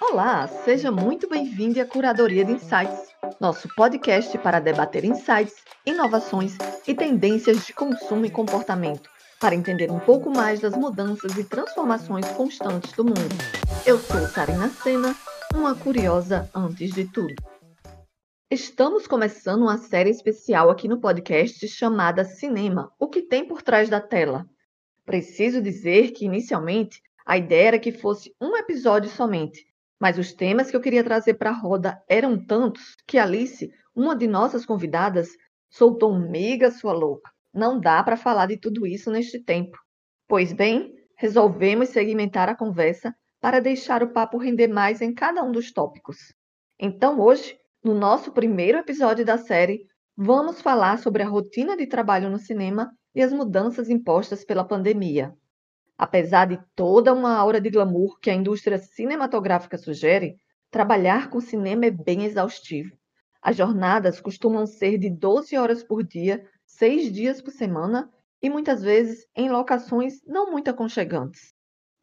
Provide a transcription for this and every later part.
Olá, seja muito bem-vindo à Curadoria de Insights, nosso podcast para debater insights, inovações e tendências de consumo e comportamento, para entender um pouco mais das mudanças e transformações constantes do mundo. Eu sou Karina Sena, uma curiosa antes de tudo. Estamos começando uma série especial aqui no podcast chamada Cinema: O que tem por trás da tela. Preciso dizer que, inicialmente, a ideia era que fosse um episódio somente, mas os temas que eu queria trazer para a roda eram tantos que Alice, uma de nossas convidadas, soltou mega sua louca. Não dá para falar de tudo isso neste tempo. Pois bem, resolvemos segmentar a conversa para deixar o papo render mais em cada um dos tópicos. Então, hoje, no nosso primeiro episódio da série, vamos falar sobre a rotina de trabalho no cinema e as mudanças impostas pela pandemia. Apesar de toda uma aura de glamour que a indústria cinematográfica sugere, trabalhar com cinema é bem exaustivo. As jornadas costumam ser de 12 horas por dia, seis dias por semana e muitas vezes em locações não muito aconchegantes.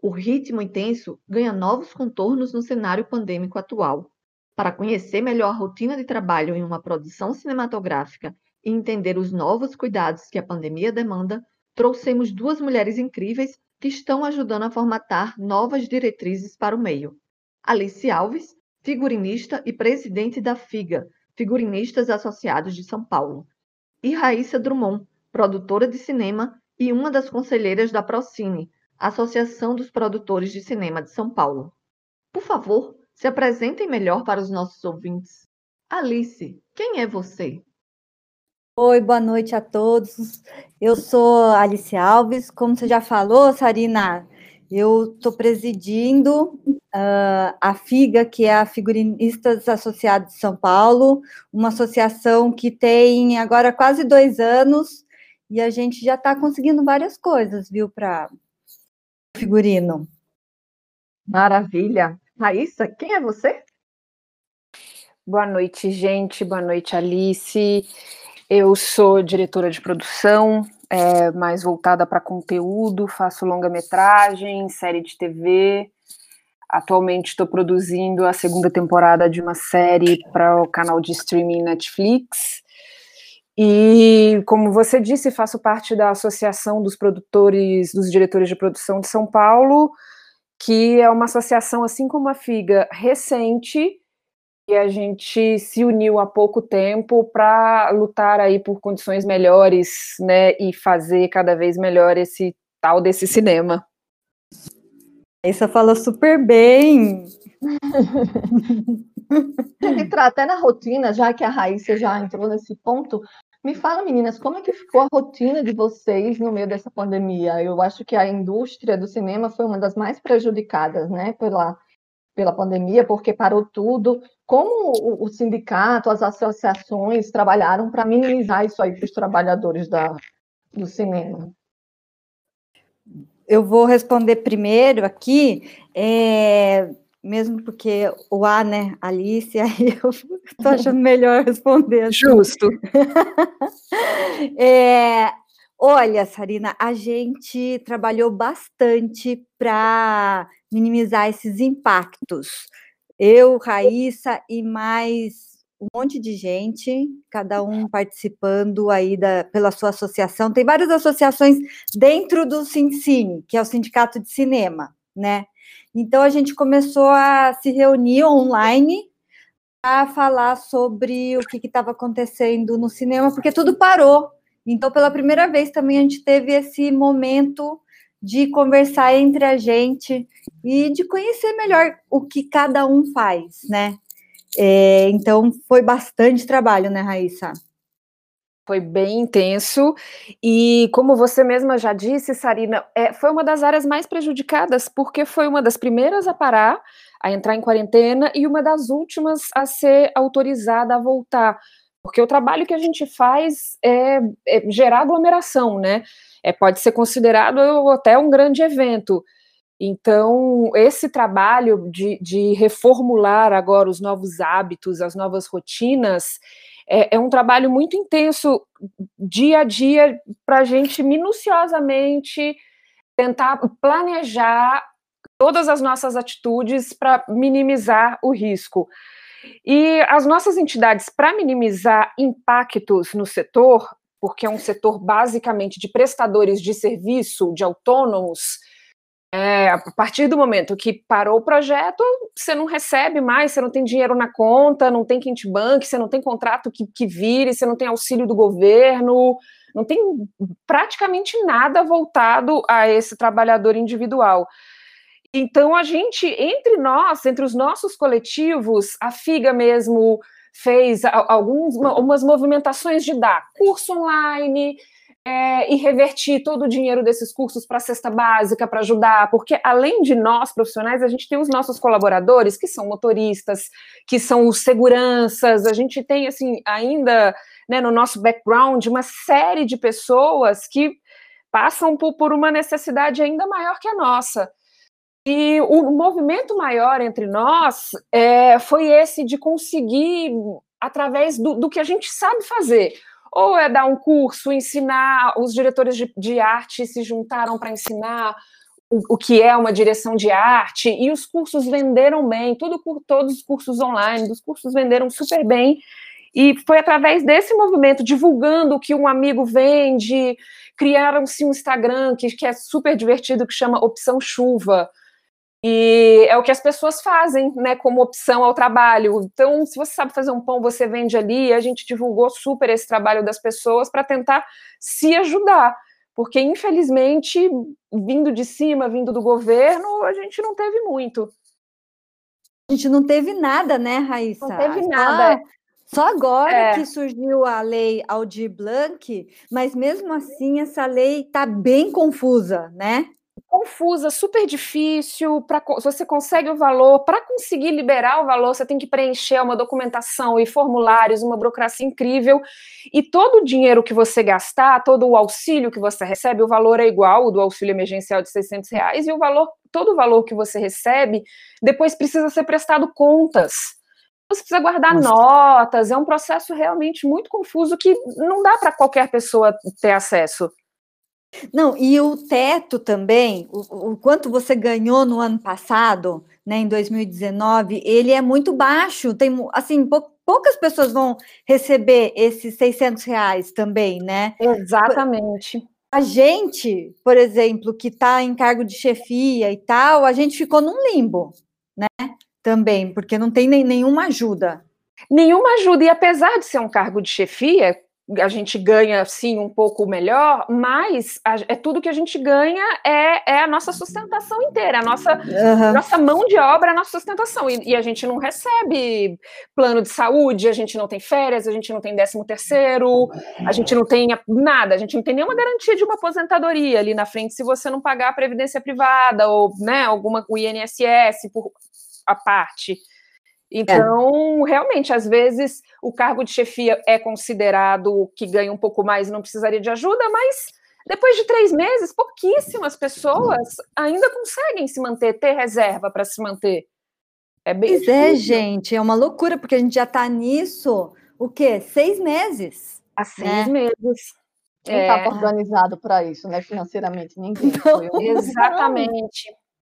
O ritmo intenso ganha novos contornos no cenário pandêmico atual. Para conhecer melhor a rotina de trabalho em uma produção cinematográfica e entender os novos cuidados que a pandemia demanda, trouxemos duas mulheres incríveis que estão ajudando a formatar novas diretrizes para o meio. Alice Alves, figurinista e presidente da FIGA, Figurinistas Associados de São Paulo, e Raíssa Drummond, produtora de cinema e uma das conselheiras da Procine, Associação dos Produtores de Cinema de São Paulo. Por favor, se apresentem melhor para os nossos ouvintes. Alice, quem é você? Oi, boa noite a todos. Eu sou Alice Alves. Como você já falou, Sarina, eu estou presidindo uh, a FIGA, que é a Figurinistas Associados de São Paulo, uma associação que tem agora quase dois anos e a gente já está conseguindo várias coisas, viu, para figurino. Maravilha. Raíssa, quem é você? Boa noite, gente. Boa noite, Alice. Eu sou diretora de produção, é, mais voltada para conteúdo, faço longa-metragem, série de TV. Atualmente estou produzindo a segunda temporada de uma série para o canal de streaming Netflix. E, como você disse, faço parte da Associação dos Produtores, dos Diretores de Produção de São Paulo, que é uma associação, assim como a FIGA, recente, e a gente se uniu há pouco tempo para lutar aí por condições melhores, né, e fazer cada vez melhor esse tal desse cinema. Essa fala super bem. Entrar até na rotina, já que a Raíssa já entrou nesse ponto, me fala, meninas, como é que ficou a rotina de vocês no meio dessa pandemia? Eu acho que a indústria do cinema foi uma das mais prejudicadas, né, pela pela pandemia, porque parou tudo. Como o, o sindicato, as associações trabalharam para minimizar isso aí para os trabalhadores da, do cinema? Eu vou responder primeiro aqui, é, mesmo porque o A, né, Alice, aí eu estou achando melhor responder. Assim. Justo. é, olha, Sarina, a gente trabalhou bastante para minimizar esses impactos. Eu, Raíssa e mais um monte de gente, cada um participando aí da, pela sua associação. Tem várias associações dentro do Sincine, que é o Sindicato de Cinema, né? Então a gente começou a se reunir online a falar sobre o que estava acontecendo no cinema, porque tudo parou. Então, pela primeira vez também a gente teve esse momento de conversar entre a gente e de conhecer melhor o que cada um faz, né? É, então foi bastante trabalho, né, Raíssa? Foi bem intenso e, como você mesma já disse, Sarina, é, foi uma das áreas mais prejudicadas porque foi uma das primeiras a parar, a entrar em quarentena e uma das últimas a ser autorizada a voltar, porque o trabalho que a gente faz é, é gerar aglomeração, né? É, pode ser considerado até um grande evento. Então, esse trabalho de, de reformular agora os novos hábitos, as novas rotinas, é, é um trabalho muito intenso, dia a dia, para a gente minuciosamente tentar planejar todas as nossas atitudes para minimizar o risco. E as nossas entidades, para minimizar impactos no setor, porque é um setor basicamente de prestadores de serviço, de autônomos, é, a partir do momento que parou o projeto, você não recebe mais, você não tem dinheiro na conta, não tem quente bank, você não tem contrato que, que vire, você não tem auxílio do governo, não tem praticamente nada voltado a esse trabalhador individual. Então, a gente, entre nós, entre os nossos coletivos, a FIGA mesmo fez algumas movimentações de dar curso online, é, e revertir todo o dinheiro desses cursos para a cesta básica, para ajudar, porque além de nós profissionais, a gente tem os nossos colaboradores, que são motoristas, que são os seguranças, a gente tem, assim, ainda né, no nosso background, uma série de pessoas que passam por, por uma necessidade ainda maior que a nossa. E o movimento maior entre nós é, foi esse de conseguir, através do, do que a gente sabe fazer, ou é dar um curso, ensinar, os diretores de, de arte se juntaram para ensinar o, o, que é uma direção de arte, e os cursos venderam bem, todos os cursos online, os cursos venderam super bem, e foi através desse movimento, divulgando o que um amigo vende, criaram-se um Instagram que, que é super divertido, que chama Opção Chuva, e é o que as pessoas fazem, né, como opção ao trabalho. Então, se você sabe fazer um pão, você vende ali. a gente divulgou super esse trabalho das pessoas para tentar se ajudar. Porque, infelizmente, vindo de cima, vindo do governo, a gente não teve muito. A gente não teve nada, né, Raíssa? Não teve nada. Só agora é. que surgiu a lei Aldir Blanc, mas mesmo assim essa lei está bem confusa, né? Confusa, super difícil. Pra, você consegue o valor, para conseguir liberar o valor, você tem que preencher uma documentação e formulários, uma burocracia incrível. E todo o dinheiro que você gastar, todo o auxílio que você recebe, o valor é igual, o do auxílio emergencial de 600 reais, e o valor, todo o valor que você recebe, depois precisa ser prestado contas. Você precisa guardar Nossa. notas, é um processo realmente muito confuso que não dá para qualquer pessoa ter acesso. Não, e o teto também, o, o, quanto você ganhou no ano passado, né, em 2019, ele é muito baixo. Tem, assim, pou, poucas pessoas vão receber esses 600 reais também, né? Exatamente. A gente, por exemplo, que está em cargo de chefia e tal, a gente ficou num limbo, né? Também, porque não tem nem, nenhuma ajuda. Nenhuma ajuda, e apesar de ser um cargo de chefia, a gente ganha sim um pouco melhor, mas a, é tudo que a gente ganha é, é a nossa sustentação inteira, a nossa, uhum. nossa mão de obra, a nossa sustentação. E, e, a gente não recebe plano de saúde, a gente não tem férias, a gente não tem décimo terceiro, a gente não tem nada, a gente não tem nenhuma garantia de uma aposentadoria ali na frente se você não pagar a previdência privada ou né, alguma o INSS por a parte. Então, é. realmente, às vezes o cargo de chefia é considerado que ganha um pouco mais e não precisaria de ajuda, mas depois de três meses, pouquíssimas pessoas ainda conseguem se manter, ter reserva para se manter. É bem pois é, difícil. é, gente, é uma loucura, porque a gente já está nisso, o quê? Seis meses. Há seis né? meses. Quem está é. organizado para isso, né? Financeiramente, ninguém. Exatamente.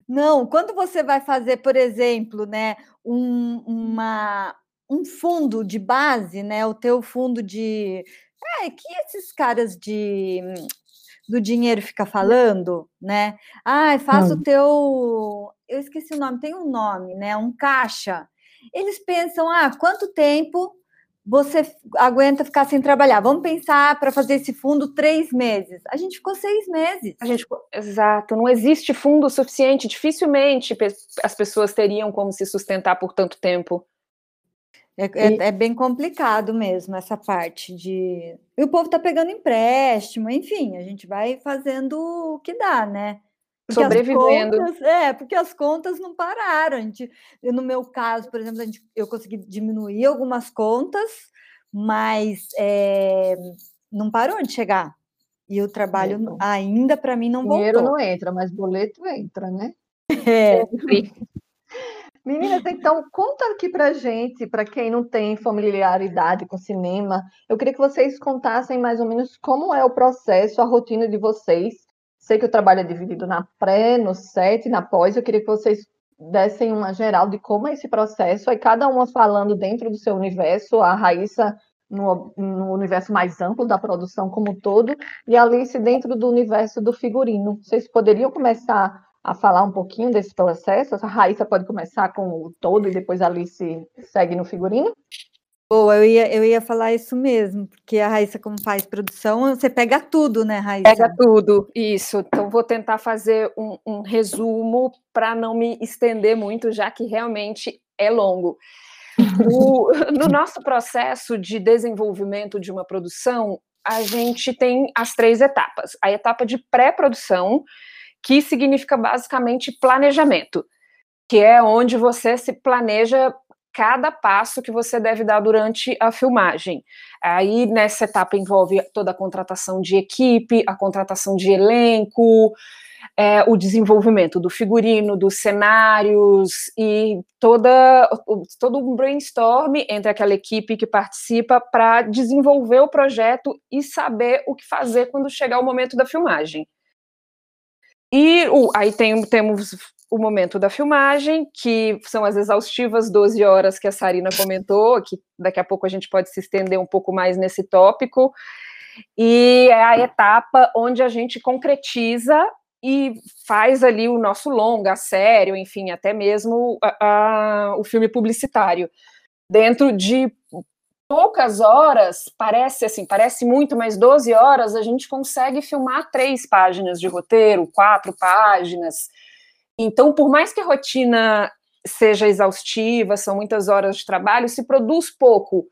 Não, quando você vai fazer, por exemplo, né, um, uma, um fundo de base, né, o teu fundo de... É, que esses caras de do dinheiro fica falando, né? Ah, hum. o teu... Eu esqueci o nome, tem um nome, né? Um caixa. Eles pensam, ah, quanto tempo você aguenta ficar sem trabalhar. Vamos pensar para fazer esse fundo três meses. A gente ficou seis meses. A gente exato. Não existe fundo suficiente. Dificilmente as pessoas teriam como se sustentar por tanto tempo. É, é, é bem complicado mesmo essa parte de. E o povo está pegando empréstimo, enfim, a gente vai fazendo o que dá, né? Porque sobrevivendo. Contas, é, porque as contas não pararam. Gente, no meu caso, por exemplo, gente, eu consegui diminuir algumas contas, mas é, não parou de chegar. E o trabalho não. ainda para mim não Dinheiro voltou. Dinheiro não entra, mas boleto entra, né? É. Meninas, então conta aqui para gente, para quem não tem familiaridade com cinema, eu queria que vocês contassem mais ou menos como é o processo, a rotina de vocês Sei que o trabalho é dividido na pré, no set e na pós. Eu queria que vocês dessem uma geral de como é esse processo, aí cada uma falando dentro do seu universo, a Raíssa no, no, universo mais amplo da produção como um todo, e a Alice dentro do universo do figurino. Vocês poderiam começar a falar um pouquinho desse processo? A Raíssa pode começar com o todo e depois a Alice segue no figurino? Boa, eu ia, eu ia falar isso mesmo, porque a Raíssa, como faz produção, você pega tudo, né, Raíssa? Pega tudo, isso. Então, vou tentar fazer um, um resumo para não me estender muito, já que realmente é longo. O, no nosso processo de desenvolvimento de uma produção, a gente tem as três etapas. A etapa de pré-produção, que significa basicamente planejamento, que é onde você se planeja cada passo que você deve dar durante a filmagem. Aí nessa etapa envolve toda a contratação de equipe, a contratação de elenco, é, o desenvolvimento do figurino, dos cenários e toda, todo um brainstorm entre aquela equipe que participa para desenvolver o projeto e saber o que fazer quando chegar o momento da filmagem. E uh, aí tem, temos o momento da filmagem, que são as exaustivas 12 horas que a Sarina comentou, que daqui a pouco a gente pode se estender um pouco mais nesse tópico, e é a etapa onde a gente concretiza e faz ali o nosso longa, sério, enfim, até mesmo a, a, o filme publicitário. Dentro de poucas horas, parece assim, parece muito, mas 12 horas a gente consegue filmar três páginas de roteiro, quatro páginas, então, por mais que a rotina seja exaustiva, são muitas horas de trabalho, se produz pouco,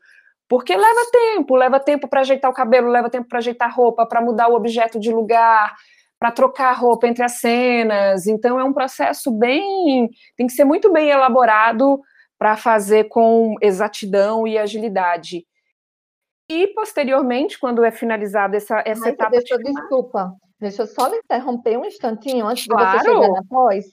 porque leva tempo, leva tempo para ajeitar o cabelo, leva tempo para ajeitar a roupa, para mudar o objeto de lugar, para trocar a roupa entre as cenas. Então é um processo bem, tem que ser muito bem elaborado para fazer com exatidão e agilidade. E posteriormente, quando é finalizada essa, essa etapa. Deixa, de... Desculpa, Deixa eu só me interromper um instantinho antes claro. de você chegar na pós.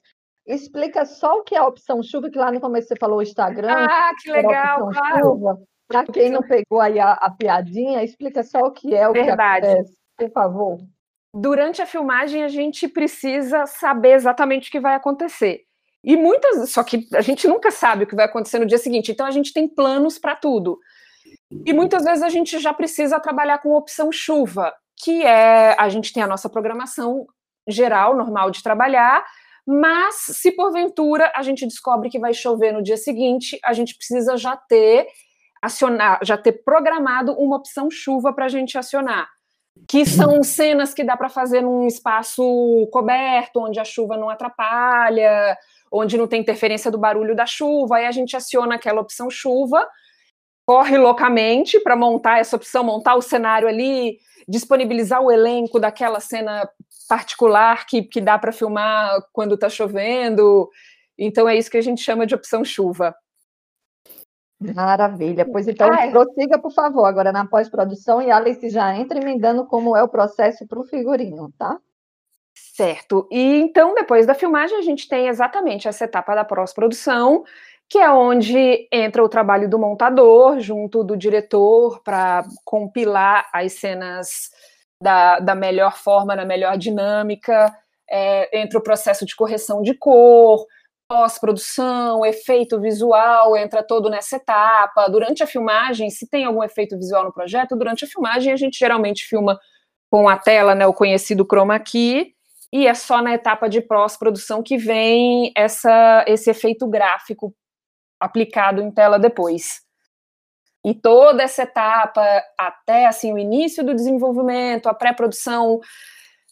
Explica só o que é a opção chuva, que lá no começo você falou o Instagram. Ah, que legal, claro. Para quem não pegou aí a, a, piadinha, explica só o que é o Verdade. que acontece, por favor. Durante a filmagem, a gente precisa saber exatamente o que vai acontecer. E muitas, só que a gente nunca sabe o que vai acontecer no dia seguinte, então a gente tem planos para tudo. E muitas vezes a gente já precisa trabalhar com opção chuva que é a gente tem a nossa programação geral, normal de trabalhar, mas se porventura a gente descobre que vai chover no dia seguinte, a gente precisa já ter acionar, já ter programado uma opção chuva para a gente acionar. Que são cenas que dá para fazer num espaço coberto, onde a chuva não atrapalha, onde não tem interferência do barulho da chuva, aí a gente aciona aquela opção chuva, corre loucamente para montar essa opção, montar o cenário ali, disponibilizar o elenco daquela cena particular que, que dá para filmar quando está chovendo. Então é isso que a gente chama de opção chuva. Maravilha. Pois então, ah, é. prossiga, por favor, agora na pós-produção e Alice já entra emendando como é o processo para o figurino, tá? Certo. E então, depois da filmagem, a gente tem exatamente essa etapa da pós-produção, que é onde entra o trabalho do montador junto do diretor para compilar as cenas da, da melhor forma, na melhor dinâmica, é, entra o processo de correção de cor, pós-produção, efeito visual, entra todo nessa etapa. Durante a filmagem, se tem algum efeito visual no projeto, durante a filmagem a gente geralmente filma com a tela, né, o conhecido chroma key, e é só na etapa de pós-produção que vem essa, esse efeito gráfico aplicado em tela depois. E toda essa etapa, até assim o início do desenvolvimento, a pré-produção,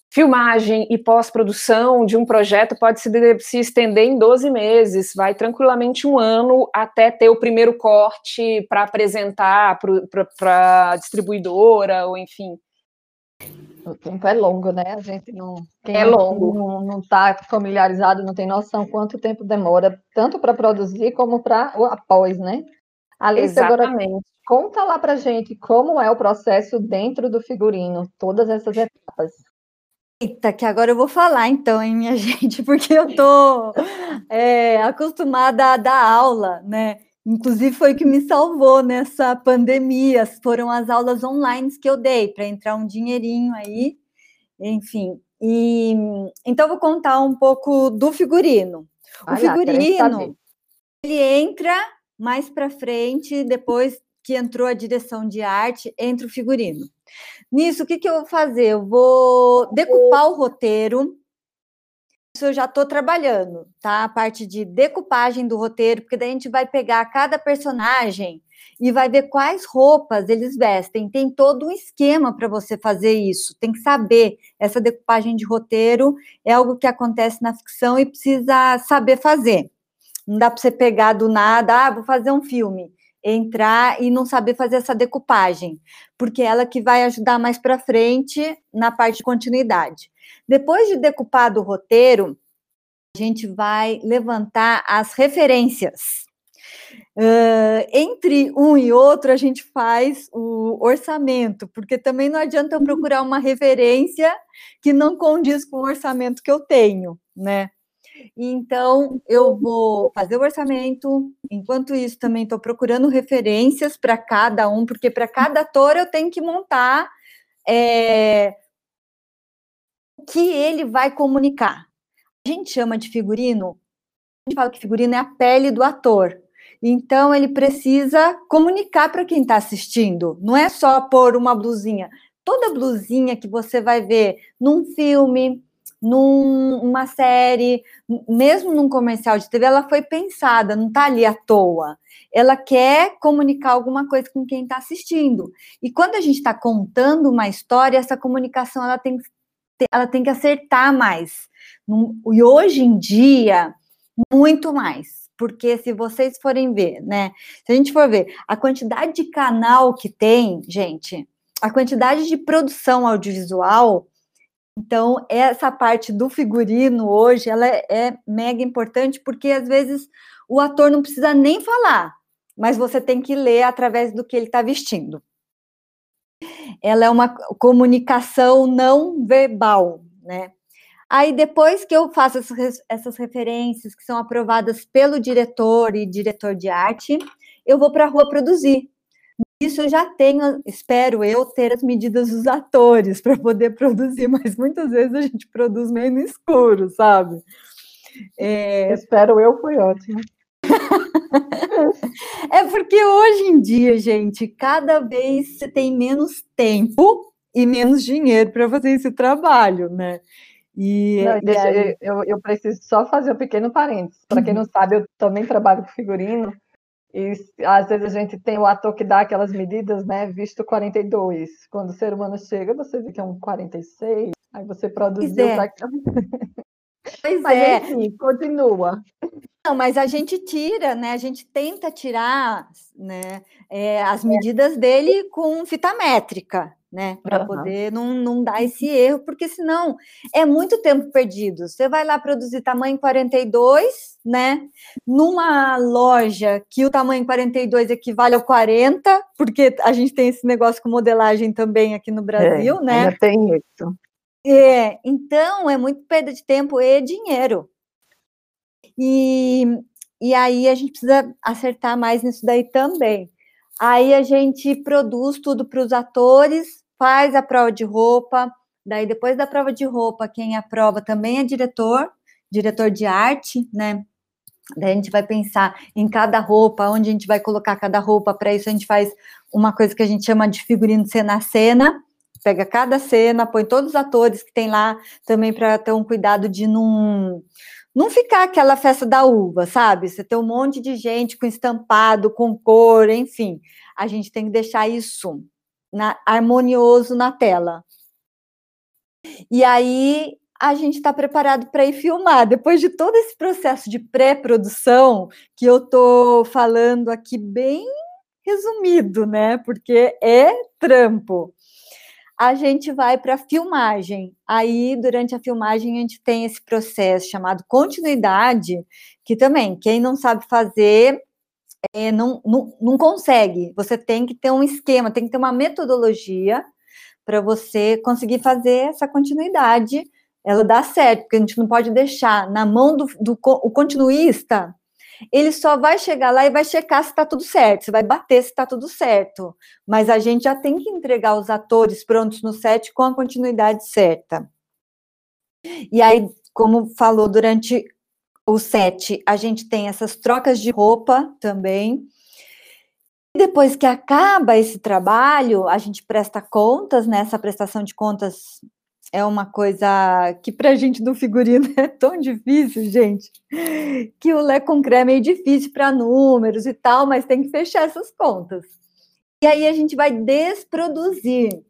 filmagem e pós-produção de um projeto pode se, se, estender em 12 meses, vai tranquilamente um ano até ter o primeiro corte para apresentar para a distribuidora, ou enfim. O tempo é longo, né? A gente não. Quem é longo. Não está familiarizado, não tem noção quanto tempo demora, tanto para produzir como para o após, né? Alice, Exatamente. agora conta lá para gente como é o processo dentro do figurino, todas essas etapas. Eita, que agora eu vou falar então, hein, minha gente, porque eu tô é, acostumada a dar aula, né? Inclusive foi o que me salvou nessa pandemia, foram as aulas online que eu dei para entrar um dinheirinho aí. Enfim, E então vou contar um pouco do figurino. O figurino ele entra mais para frente depois que entrou a direção de arte entre o figurino. Nisso, o que, que eu vou fazer? Eu vou decupar o roteiro. Isso eu já estou trabalhando, tá? A parte de decupagem do roteiro, porque daí a gente vai pegar cada personagem e vai ver quais roupas eles vestem. Tem todo um esquema para você fazer isso. Tem que saber. Essa decupagem de roteiro é algo que acontece na ficção e precisa saber fazer. Não dá para você pegar do nada, ah, vou fazer um filme entrar e não saber fazer essa decupagem, porque é ela que vai ajudar mais para frente na parte de continuidade. Depois de decupado o roteiro, a gente vai levantar as referências. Uh, entre um e outro, a gente faz o orçamento, porque também não adianta eu procurar uma referência que não condiz com o orçamento que eu tenho, né? Então, eu vou fazer o orçamento. Enquanto isso, também estou procurando referências para cada um, porque para cada ator eu tenho que montar é, que ele vai comunicar. A gente chama de figurino, a gente fala que figurino é a pele do ator. Então, ele precisa comunicar para quem está assistindo. Não é só pôr uma blusinha. Toda blusinha que você vai ver num filme, numa série, mesmo num comercial de TV, ela foi pensada, não está ali à toa. Ela quer comunicar alguma coisa com quem está assistindo. E quando a gente está contando uma história, essa comunicação ela tem, ela tem que acertar mais. E hoje em dia, muito mais. Porque se vocês forem ver, né? Se a gente for ver a quantidade de canal que tem, gente, a quantidade de produção audiovisual então, essa parte do figurino hoje, ela é, é mega importante, porque às vezes o ator não precisa nem falar, mas você tem que ler através do que ele está vestindo. Ela é uma comunicação não verbal, né? Aí, depois que eu faço essas referências que são aprovadas pelo diretor e diretor de arte, eu vou para a rua produzir. Isso eu já tenho, espero eu, ter as medidas dos atores para poder produzir, mas muitas vezes a gente produz meio no escuro, sabe? É... Espero eu, foi ótimo. É porque hoje em dia, gente, cada vez você tem menos tempo e menos dinheiro para fazer esse trabalho, né? E, não, deixa, aí... eu, eu preciso só fazer um pequeno parênteses. Para quem não sabe, eu também trabalho com figurino e às vezes a gente tem o ator que dá aquelas medidas, né? Visto 42. Quando o ser humano chega, você vê que é um 46. Aí você produziu. Pois é. Pra... Pois mas, é. Enfim, continua. Não, mas a gente tira, né? A gente tenta tirar né, é, as medidas dele com fita métrica, né? Para uhum. poder não, não dar esse erro, porque senão é muito tempo perdido. Você vai lá produzir tamanho 42, né? Numa loja que o tamanho 42 equivale ao 40, porque a gente tem esse negócio com modelagem também aqui no Brasil, é, né? Ainda tem isso. É, então é muito perda de tempo e dinheiro. E, e aí a gente precisa acertar mais nisso daí também. Aí a gente produz tudo para os atores, faz a prova de roupa, daí depois da prova de roupa, quem aprova também é diretor, diretor de arte, né? Daí a gente vai pensar em cada roupa, onde a gente vai colocar cada roupa. Para isso, a gente faz uma coisa que a gente chama de figurino cena a cena. Pega cada cena, põe todos os atores que tem lá também para ter um cuidado de não, não ficar aquela festa da uva, sabe? Você tem um monte de gente com estampado, com cor, enfim. A gente tem que deixar isso na, harmonioso na tela. E aí a gente está preparado para ir filmar. Depois de todo esse processo de pré-produção, que eu estou falando aqui bem resumido, né? Porque é trampo. A gente vai para a filmagem. Aí, durante a filmagem, a gente tem esse processo chamado continuidade, que também, quem não sabe fazer, é, não, não, não consegue. Você tem que ter um esquema, tem que ter uma metodologia para você conseguir fazer essa continuidade. Ela dá certo, porque a gente não pode deixar na mão do, do o continuista. Ele só vai chegar lá e vai checar se está tudo certo, você vai bater se está tudo certo. Mas a gente já tem que entregar os atores prontos no set com a continuidade certa. E aí, como falou durante o set, a gente tem essas trocas de roupa também. E depois que acaba esse trabalho, a gente presta contas, né? Essa prestação de contas é uma coisa que para a gente do figurino é tão difícil, gente, que o Lé com creme é meio difícil para números e tal, mas tem que fechar essas contas. E aí a gente vai desproduzir.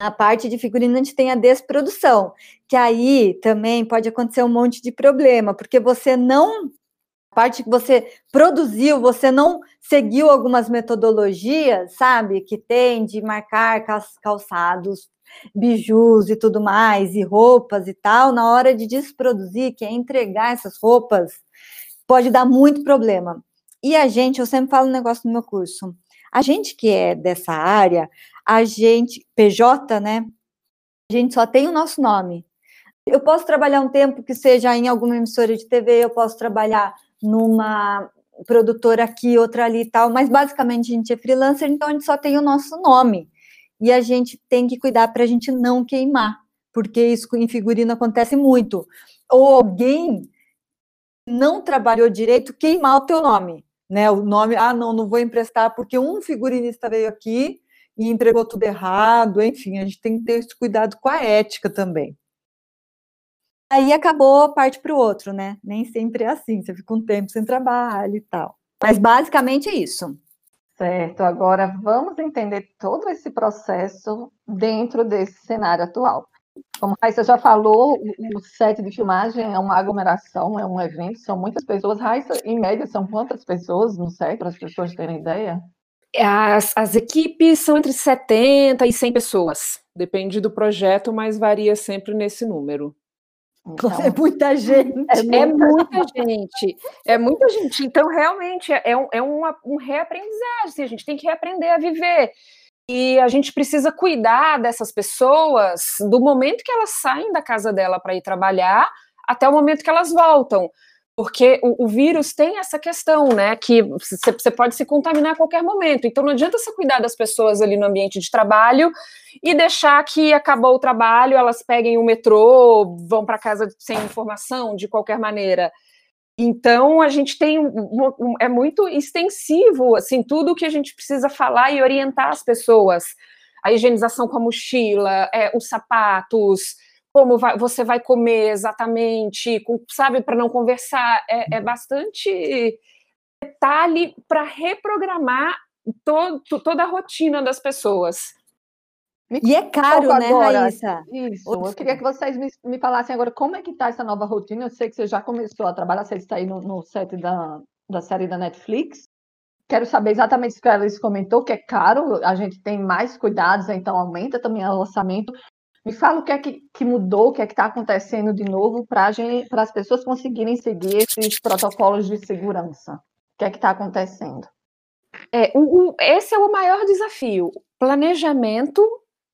Na parte de figurino, a gente tem a desprodução, que aí também pode acontecer um monte de problema, porque você não. A parte que você produziu, você não seguiu algumas metodologias, sabe, que tem de marcar calçados, bijus e tudo mais, e roupas e tal, na hora de desproduzir, que é entregar essas roupas, pode dar muito problema. E a gente, eu sempre falo um negócio no meu curso, a gente que é dessa área, a gente, PJ, né? A gente só tem o nosso nome. Eu posso trabalhar um tempo que seja em alguma emissora de TV, eu posso trabalhar numa produtora aqui, outra ali e tal, mas basicamente a gente é freelancer, então a gente só tem o nosso nome. E a gente tem que cuidar para a gente não queimar, porque isso em figurino acontece muito. Ou alguém não trabalhou direito queimar o teu nome, né? O nome, ah, não, não vou emprestar porque um figurinista veio aqui e entregou tudo errado, enfim, a gente tem que ter esse cuidado com a ética também. Aí acabou, parte para o outro, né? Nem sempre é assim, você fica um tempo sem trabalho e tal. Mas basicamente é isso. Certo, agora vamos entender todo esse processo dentro desse cenário atual. Como a Raíssa já falou, o set de filmagem é uma aglomeração, é um evento, são muitas pessoas. Raíssa, em média, são quantas pessoas no set, para as pessoas terem ideia? As, as equipes são entre 70 e 100 pessoas. Depende do projeto, mas varia sempre nesse número. Então, é muita gente. É muita, é muita gente. É muita gente. Então, realmente, é, um, é uma, um reaprendizagem. Assim, a gente tem que reaprender a viver. E a gente precisa cuidar dessas pessoas do momento que elas saem da casa dela para ir trabalhar até o momento que elas voltam porque o, o, vírus tem essa questão, né, que você pode se contaminar a qualquer momento. Então não adianta você cuidar das pessoas ali no ambiente de trabalho e deixar que acabou o trabalho, elas peguem o metrô, vão para casa sem informação de qualquer maneira. Então a gente tem é muito extensivo, assim, tudo que a gente precisa falar e orientar as pessoas. A higienização com a mochila, é, os sapatos, como vai, você vai comer exatamente, com, sabe, para não conversar. É, é bastante detalhe para reprogramar todo, toda a rotina das pessoas. e é caro, né, agora, Raíssa? Isso. Eu queria que vocês me, me falassem agora como é que está essa nova rotina. Eu sei que você já começou a trabalhar, você está aí no, no set da, da série da Netflix. Quero saber exatamente se a Alice comentou, que é caro, a gente tem mais cuidados, então aumenta também o orçamento. Me fala o que é que, que mudou, o que é que está acontecendo de novo para as pessoas conseguirem seguir esses protocolos de segurança. O que é que está acontecendo? É, o, o, esse é o maior desafio: planejamento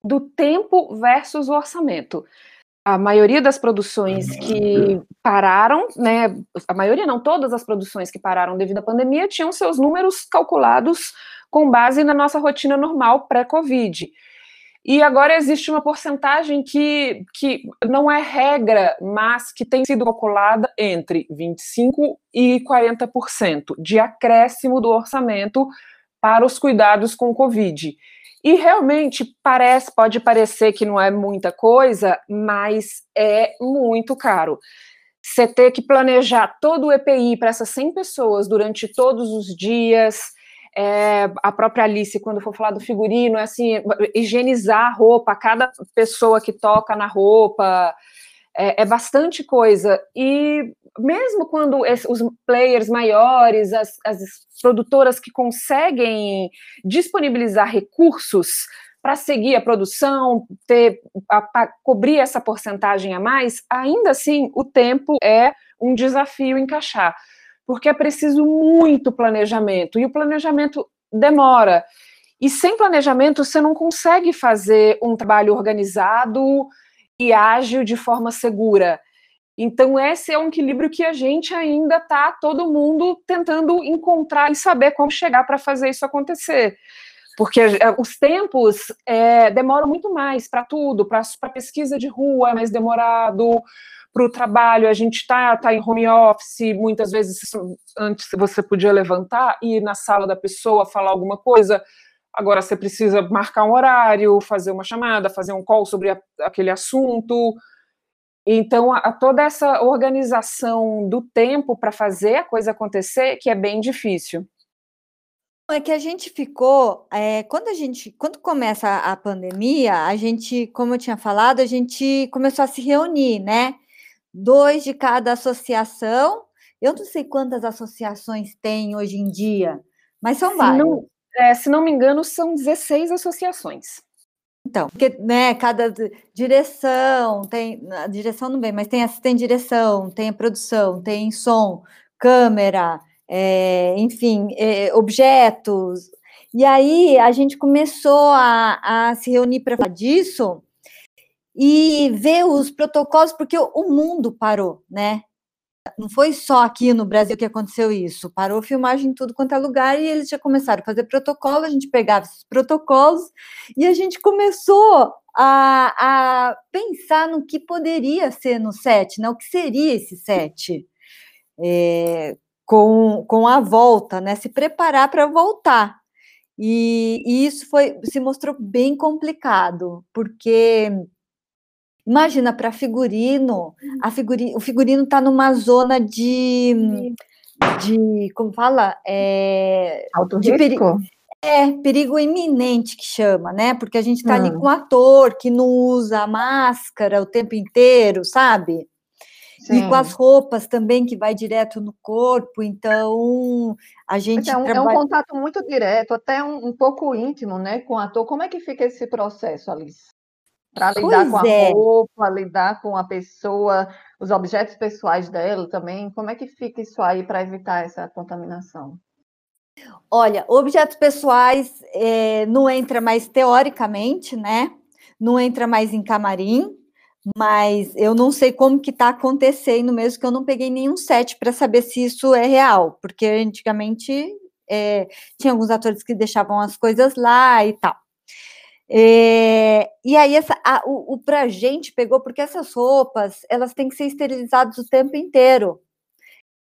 do tempo versus o orçamento. A maioria das produções que pararam, né, a maioria não, todas as produções que pararam devido à pandemia tinham seus números calculados com base na nossa rotina normal pré-Covid. E agora existe uma porcentagem que, que não é regra, mas que tem sido calculada entre 25% e 40% de acréscimo do orçamento para os cuidados com Covid. E realmente parece, pode parecer que não é muita coisa, mas é muito caro. Você ter que planejar todo o EPI para essas 100 pessoas durante todos os dias, é, a própria Alice, quando for falar do figurino, é assim, higienizar a roupa, cada pessoa que toca na roupa, é, é bastante coisa. E mesmo quando os players maiores, as, as produtoras que conseguem disponibilizar recursos para seguir a produção, ter a, cobrir essa porcentagem a mais, ainda assim o tempo é um desafio encaixar porque é preciso muito planejamento, e o planejamento demora. E sem planejamento, você não consegue fazer um trabalho organizado e ágil de forma segura. Então, esse é um equilíbrio que a gente ainda está, todo mundo tentando encontrar e saber como chegar para fazer isso acontecer. porque é, os tempos é, demoram muito mais para tudo, para pesquisa de rua é mais demorado, para o trabalho, a gente está tá em home office, muitas vezes antes você podia levantar ir na sala da pessoa falar alguma coisa, agora você precisa marcar um horário, fazer uma chamada, fazer um call sobre a, aquele assunto. Então, a, a toda essa organização do tempo para fazer a coisa acontecer, que é bem difícil. É que a gente ficou, é, quando a gente, quando começa a pandemia, a gente, como eu tinha falado, a gente começou a se reunir, né? Dois de cada associação. Eu não sei quantas associações tem hoje em dia, mas são se várias. Não, é, se não me engano, são 16 associações. Então, porque né, cada direção tem. A direção não vem, mas tem assistente direção, tem a produção, tem som, câmera, é, enfim, é, objetos. E aí a gente começou a, a se reunir para falar disso e ver os protocolos, porque o mundo parou, né? Não foi só aqui no Brasil que aconteceu isso, parou filmagem em tudo quanto é lugar e eles já começaram a fazer protocolo, a gente pegava esses protocolos e a gente começou a, a pensar no que poderia ser no set, né? O que seria esse set é, com, com a volta, né? Se preparar para voltar. E, e isso foi se mostrou bem complicado, porque Imagina, para figurino, hum. a figuri, o figurino está numa zona de, de como fala? É, Alto risco? Perigo, é, perigo iminente que chama, né? Porque a gente está hum. ali com um ator que não usa máscara o tempo inteiro, sabe? Sim. E com as roupas também que vai direto no corpo, então a gente. É um, trabalha... é um contato muito direto, até um, um pouco íntimo, né, com o ator. Como é que fica esse processo, Alice? Para lidar com é. a roupa, lidar com a pessoa, os objetos pessoais dela também. Como é que fica isso aí para evitar essa contaminação? Olha, objetos pessoais é, não entra mais teoricamente, né? Não entra mais em camarim, mas eu não sei como que está acontecendo mesmo, que eu não peguei nenhum set para saber se isso é real, porque antigamente é, tinha alguns atores que deixavam as coisas lá e tal. É, e aí essa, a, o, o pra gente pegou porque essas roupas elas têm que ser esterilizadas o tempo inteiro.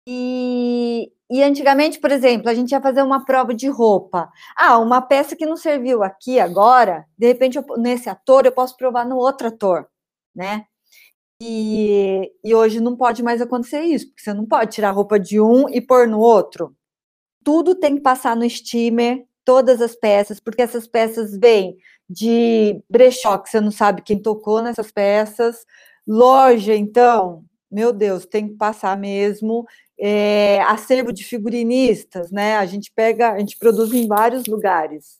E, e antigamente, por exemplo, a gente ia fazer uma prova de roupa. Ah, uma peça que não serviu aqui agora, de repente eu, nesse ator eu posso provar no outro ator, né? E, e hoje não pode mais acontecer isso, porque você não pode tirar a roupa de um e pôr no outro. Tudo tem que passar no steamer, todas as peças, porque essas peças vêm de brechó, que você não sabe quem tocou nessas peças. Loja, então, meu Deus, tem que passar mesmo. É, acervo de figurinistas, né? A gente pega, a gente produz em vários lugares.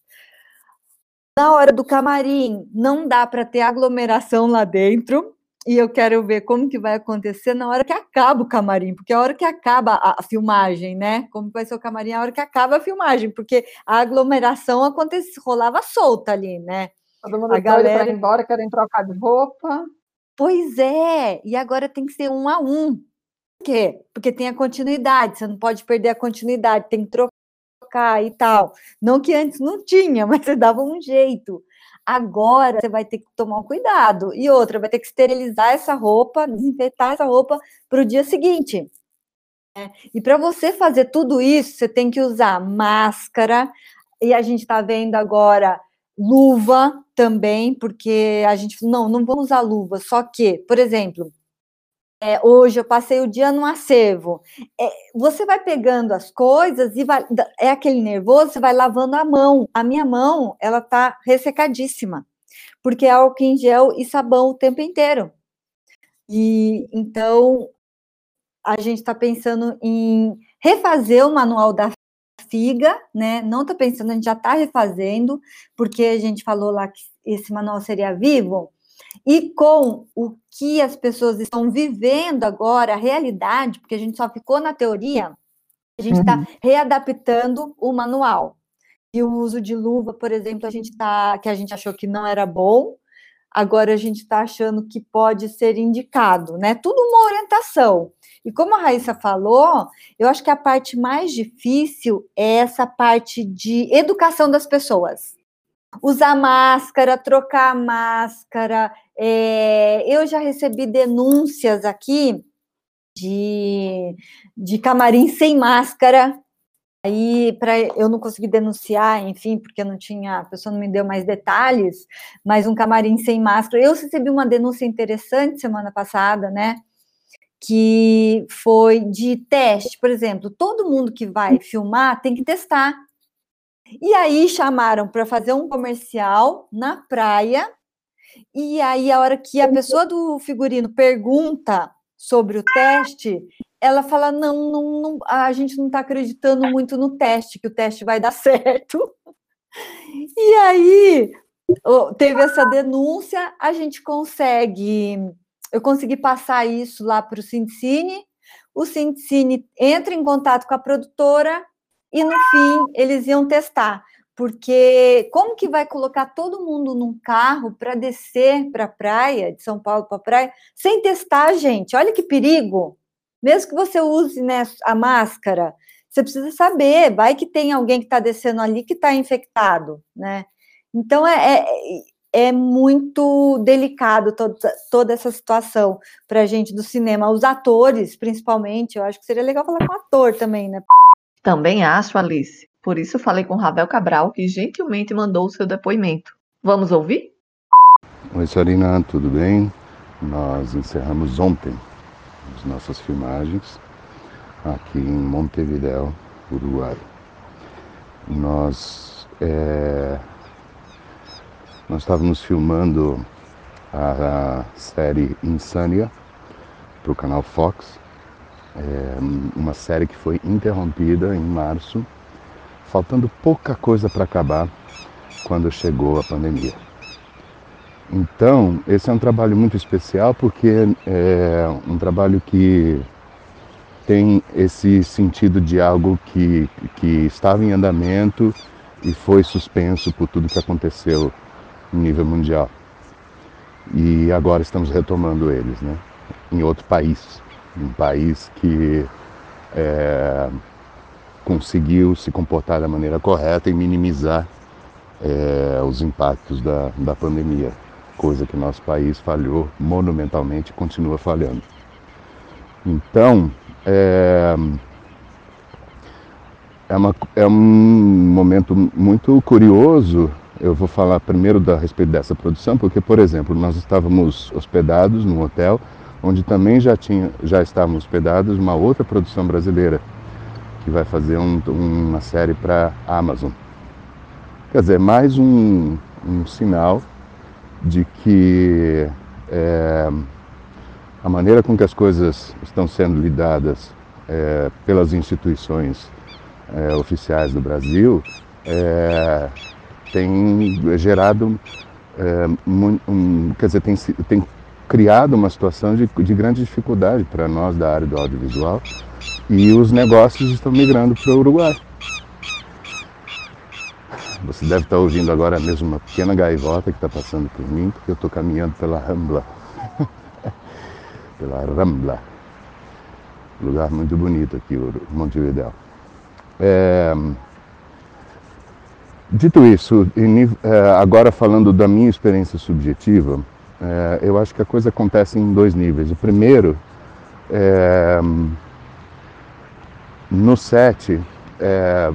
Na hora do camarim, não dá para ter aglomeração lá dentro, e eu quero ver como que vai acontecer na hora que acaba o camarim, porque a hora que acaba a, filmagem, né? Como vai ser o camarim a hora que acaba a filmagem, porque a aglomeração acontece, rolava solta ali, né? Todo mundo a galera para ir embora, querem trocar de roupa. Pois é, e agora tem que ser um a um. Por quê? Porque tem a continuidade, você não pode perder a continuidade, tem que trocar e tal. Não que antes não tinha, mas você dava um jeito. Agora você vai ter que tomar um cuidado. E outra, vai ter que esterilizar essa roupa, desinfetar essa roupa para o dia seguinte. É. E para você fazer tudo isso, você tem que usar máscara, e a gente está vendo agora luva também, porque a gente não, não vamos usar luva, só que, por exemplo, é, hoje eu passei o dia no acervo. É, você vai pegando as coisas e vai, é aquele nervoso, você vai lavando a mão. A minha mão, ela tá ressecadíssima, porque é álcool em gel e sabão o tempo inteiro. E então a gente está pensando em refazer o manual da FIGA, né? Não está pensando, a gente já está refazendo, porque a gente falou lá que esse manual seria vivo e com o que as pessoas estão vivendo agora, a realidade, porque a gente só ficou na teoria, a gente está uhum. readaptando o manual. E o uso de luva, por exemplo, a gente tá, que a gente achou que não era bom, agora a gente está achando que pode ser indicado, né? Tudo uma orientação. E como a Raíssa falou, eu acho que a parte mais difícil é essa parte de educação das pessoas. Usar máscara, trocar máscara. É, eu já recebi denúncias aqui de, de camarim sem máscara. Aí, para eu não consegui denunciar, enfim, porque não tinha, a pessoa não me deu mais detalhes, mas um camarim sem máscara. Eu recebi uma denúncia interessante semana passada, né? Que foi de teste, por exemplo, todo mundo que vai filmar tem que testar. E aí chamaram para fazer um comercial na praia. E aí, a hora que a pessoa do figurino pergunta sobre o teste, ela fala: não, não, não a gente não está acreditando muito no teste, que o teste vai dar certo. E aí teve essa denúncia, a gente consegue, eu consegui passar isso lá para o Cine, o Cine entra em contato com a produtora e no fim eles iam testar, porque como que vai colocar todo mundo num carro para descer para a praia, de São Paulo para a praia, sem testar, gente? Olha que perigo! Mesmo que você use né, a máscara, você precisa saber, vai que tem alguém que está descendo ali que está infectado, né? Então é, é, é muito delicado toda, essa situação para a gente do cinema, os atores, principalmente. Eu acho que seria legal falar com o ator também, né? Também acho, Alice. Por isso falei com Ravel Cabral, que gentilmente mandou o seu depoimento. Vamos ouvir? Oi, Sarina, tudo bem? Nós encerramos ontem as nossas filmagens aqui em Montevideo, Uruguai. Nós, é, nós estávamos filmando a, a série Insânia para o canal Fox é uma série que foi interrompida em março, faltando pouca coisa para acabar quando chegou a pandemia. Então, esse é um trabalho muito especial porque é um trabalho que tem esse sentido de algo que, que estava em andamento e foi suspenso por tudo que aconteceu no nível mundial. E agora estamos retomando eles, né? Em outro país um país que é, conseguiu se comportar da maneira correta e minimizar é, os impactos da, da pandemia, coisa que nosso país falhou monumentalmente e continua falhando. Então, é, é, uma, é um momento muito curioso. Eu vou falar primeiro da, a respeito dessa produção, porque, por exemplo, nós estávamos hospedados num hotel onde também já, tinha, já estávamos hospedados uma outra produção brasileira, que vai fazer um, uma série para Amazon. Quer dizer, mais um, um sinal de que é, a maneira com que as coisas estão sendo lidadas é, pelas instituições é, oficiais do Brasil é, tem gerado, é, um, quer dizer, tem, tem criado uma situação de, de grande dificuldade para nós da área do audiovisual e os negócios estão migrando para o Uruguai. Você deve estar ouvindo agora mesmo uma pequena gaivota que está passando por mim, porque eu estou caminhando pela Rambla. pela Rambla. Lugar muito bonito aqui, o Montevideo. É... Dito isso, é, agora falando da minha experiência subjetiva, é, eu acho que a coisa acontece em dois níveis. O primeiro, é, no set, é,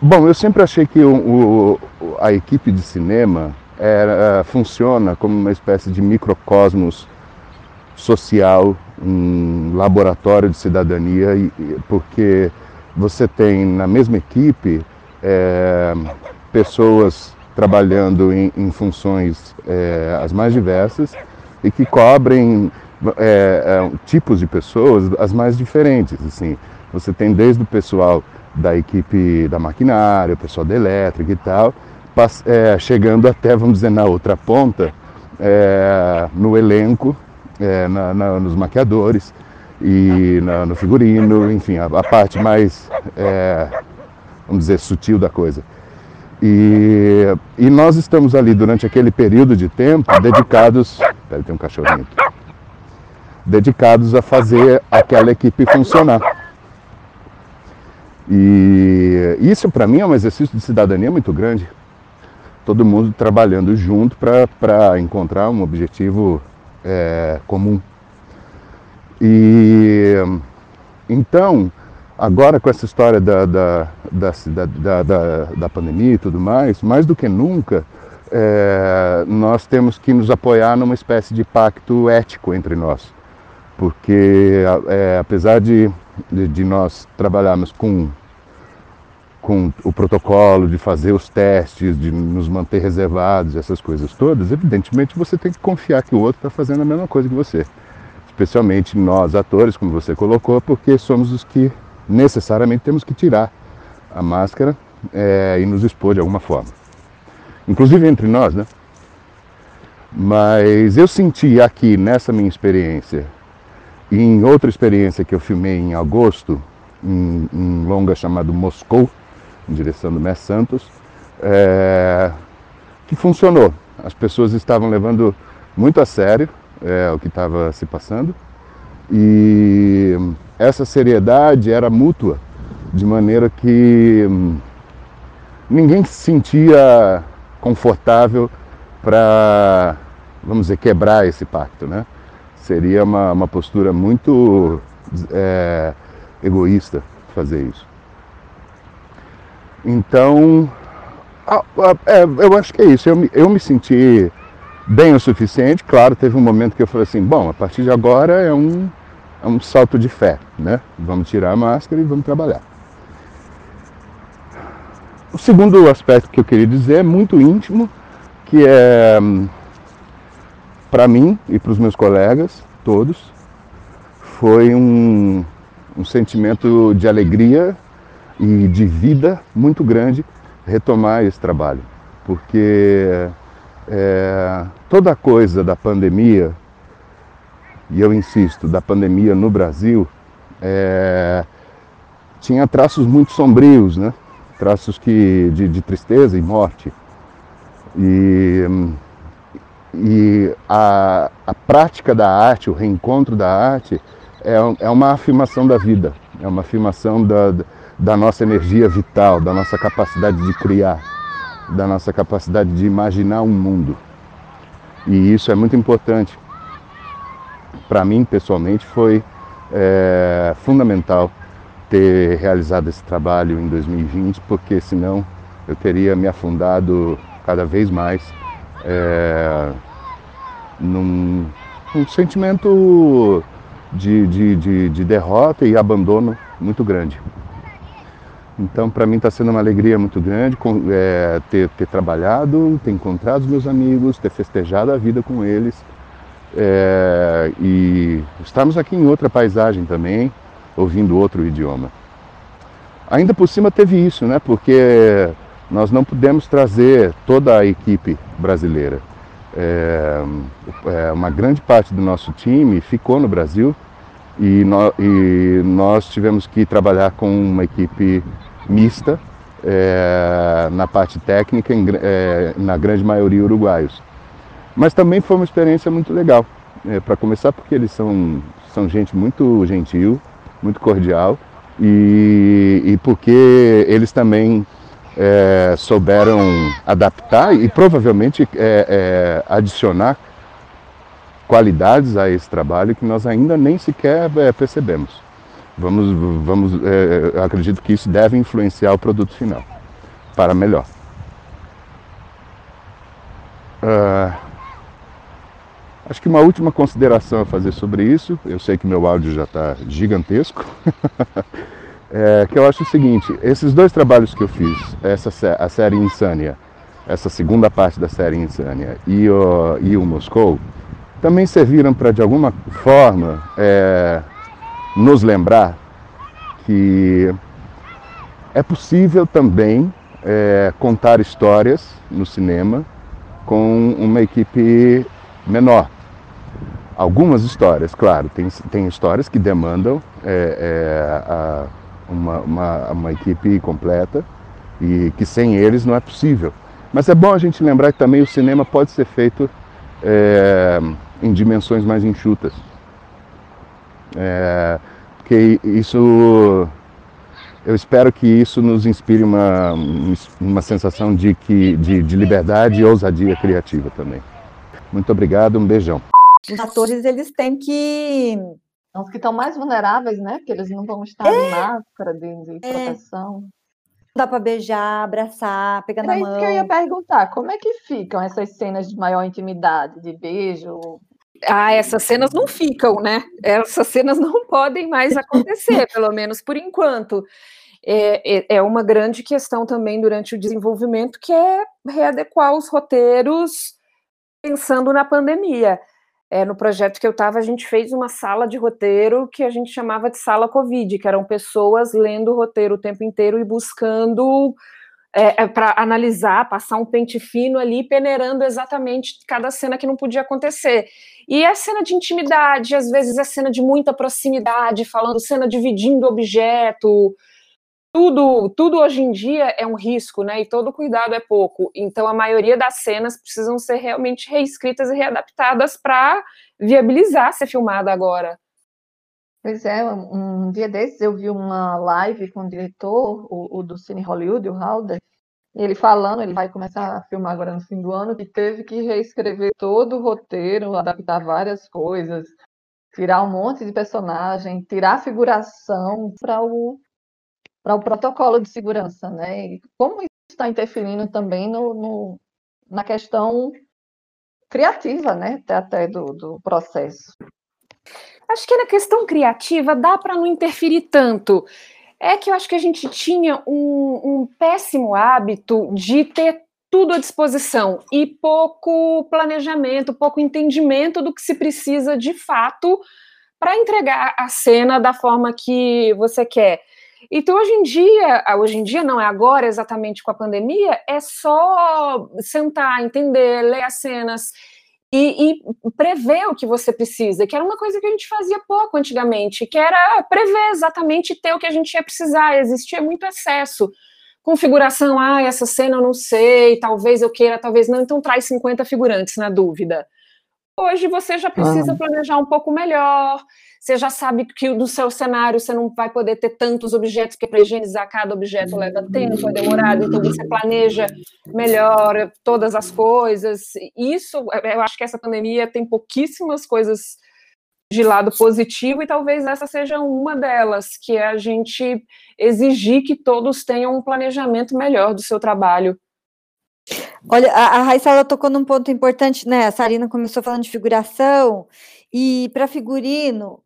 bom, eu sempre achei que o, o, a equipe de cinema era, funciona como uma espécie de microcosmos social, um laboratório de cidadania, porque você tem na mesma equipe é, pessoas trabalhando em, em funções é, as mais diversas e que cobrem é, é, tipos de pessoas as mais diferentes. Assim, você tem desde o pessoal da equipe da maquinária, o pessoal da elétrica e tal, é, chegando até, vamos dizer, na outra ponta, é, no elenco, é, na, na, nos maquiadores e na, no figurino, enfim, a, a parte mais, vamos dizer, sutil da coisa. E, e nós estamos ali durante aquele período de tempo dedicados. Peraí, tem um cachorrinho aqui. Dedicados a fazer aquela equipe funcionar. E isso para mim é um exercício de cidadania muito grande, todo mundo trabalhando junto para encontrar um objetivo é, comum. E então, agora com essa história da, da, da, da, da pandemia e tudo mais, mais do que nunca, é, nós temos que nos apoiar numa espécie de pacto ético entre nós. Porque, é, apesar de, de, de nós trabalharmos com com o protocolo de fazer os testes, de nos manter reservados, essas coisas todas, evidentemente você tem que confiar que o outro está fazendo a mesma coisa que você. Especialmente nós, atores, como você colocou, porque somos os que necessariamente temos que tirar a máscara é, e nos expor de alguma forma. Inclusive entre nós, né? Mas eu senti aqui nessa minha experiência e em outra experiência que eu filmei em agosto, em um longa chamado Moscou, em direção do Mestre Santos, é, que funcionou. As pessoas estavam levando muito a sério é, o que estava se passando e essa seriedade era mútua, de maneira que hum, ninguém se sentia confortável para, vamos dizer, quebrar esse pacto, né? Seria uma, uma postura muito é, egoísta fazer isso. Então, é, eu acho que é isso. Eu me, eu me senti bem o suficiente. Claro, teve um momento que eu falei assim: bom, a partir de agora é um, é um salto de fé, né? Vamos tirar a máscara e vamos trabalhar. O segundo aspecto que eu queria dizer é muito íntimo, que é para mim e para os meus colegas todos, foi um, um sentimento de alegria e de vida muito grande retomar esse trabalho, porque é, toda coisa da pandemia, e eu insisto, da pandemia no Brasil, é, tinha traços muito sombrios, né? traços que, de, de tristeza e morte. E, e a, a prática da arte, o reencontro da arte, é, é uma afirmação da vida, é uma afirmação da, da nossa energia vital, da nossa capacidade de criar, da nossa capacidade de imaginar um mundo. E isso é muito importante. Para mim, pessoalmente, foi é, fundamental ter realizado esse trabalho em 2020, porque senão eu teria me afundado cada vez mais é, num, sentimento de, de, de, de derrota e abandono muito grande. Então, para mim está sendo uma alegria muito grande é, ter, ter, trabalhado, ter encontrado os meus amigos, ter festejado a vida com eles é, e estarmos aqui em outra paisagem também, ouvindo outro idioma. Ainda por cima teve isso, né? Porque nós não pudemos trazer toda a equipe brasileira. É, é uma grande parte do nosso time ficou no Brasil e, no, e nós tivemos que trabalhar com uma equipe mista é, na parte técnica, em, é, na grande maioria uruguaios. Mas também foi uma experiência muito legal, é, para começar porque eles são, são gente muito gentil, muito cordial e, e porque eles também é, souberam adaptar e provavelmente é, é, adicionar qualidades a esse trabalho que nós ainda nem sequer percebemos. Vamos, vamos, é, acredito que isso deve influenciar o produto final para melhor. Uh, acho que uma última consideração a fazer sobre isso, eu sei que meu áudio já está gigantesco, é que eu acho o seguinte, esses dois trabalhos que eu fiz, essa, a série Insânia, essa segunda parte da série Insânia e o, e o Moscou, também serviram para de alguma forma é, nos lembrar que é possível também é, contar histórias no cinema com uma equipe menor. Algumas histórias, claro, tem, tem histórias que demandam é, é, a, uma, uma, uma equipe completa e que sem eles não é possível. Mas é bom a gente lembrar que também o cinema pode ser feito é, em dimensões mais enxutas. É, porque isso eu espero que isso nos inspire uma, uma sensação de, que, de, de liberdade e ousadia criativa também. Muito obrigado, um beijão. Os atores, eles têm que... Os que estão mais vulneráveis, né? Porque eles não vão estar é. em máscara de, de é. proteção. Dá para beijar, abraçar, pegar Era na mão. É isso que eu ia perguntar. Como é que ficam essas cenas de maior intimidade, de beijo, ah, essas cenas não ficam, né? Essas cenas não podem mais acontecer, pelo menos por enquanto. É, é, é, uma grande questão também durante o desenvolvimento, que é readequar os roteiros pensando na pandemia. É, no projeto que eu estava, a gente fez uma sala de roteiro que a gente chamava de sala Covid, que eram pessoas lendo o roteiro o tempo inteiro e buscando é, é para analisar, passar um pente fino ali, peneirando exatamente cada cena que não podia acontecer. E é cena de intimidade, às vezes é cena de muita proximidade, falando cena dividindo objeto. Tudo, tudo hoje em dia é um risco, né? E todo cuidado é pouco. Então, a maioria das cenas precisam ser realmente reescritas e readaptadas para viabilizar ser filmada agora. Pois é, um, dia desses eu vi uma live com o diretor, o, o do Cine Hollywood, o Halder, ele falando, ele vai começar a filmar agora no fim do ano, que teve que reescrever todo o roteiro, adaptar várias coisas, tirar um monte de personagem, tirar figuração para o, para o protocolo de segurança, né? E como isso está interferindo também no, no na questão criativa, né? Até, até do, do processo. Acho que na questão criativa dá para não interferir tanto. É que eu acho que a gente tinha um, um péssimo hábito de ter tudo à disposição e pouco planejamento, pouco entendimento do que se precisa de fato para entregar a cena da forma que você quer. Então, hoje em dia, hoje em dia não é agora exatamente com a pandemia, é só sentar, entender, ler as cenas e, e, prever o que você precisa, que era uma coisa que a gente fazia pouco antigamente, que era prever exatamente ter o que a gente ia precisar, existia muito excesso. Configuração, ah, essa cena eu não sei, talvez eu queira, talvez não, então traz 50 figurantes na dúvida. Hoje você já precisa ah. planejar um pouco melhor, você já sabe que no seu cenário você não vai poder ter tantos objetos, porque para higienizar cada objeto leva tempo, é demorado, então você planeja melhor todas as coisas. Isso, eu acho que essa pandemia tem pouquíssimas coisas de lado positivo e talvez essa seja uma delas, que é a gente exigir que todos tenham um planejamento melhor do seu trabalho. Olha, a, a Raíssa ela tocou num ponto importante, né? A Sarina começou falando de figuração, e para figurino,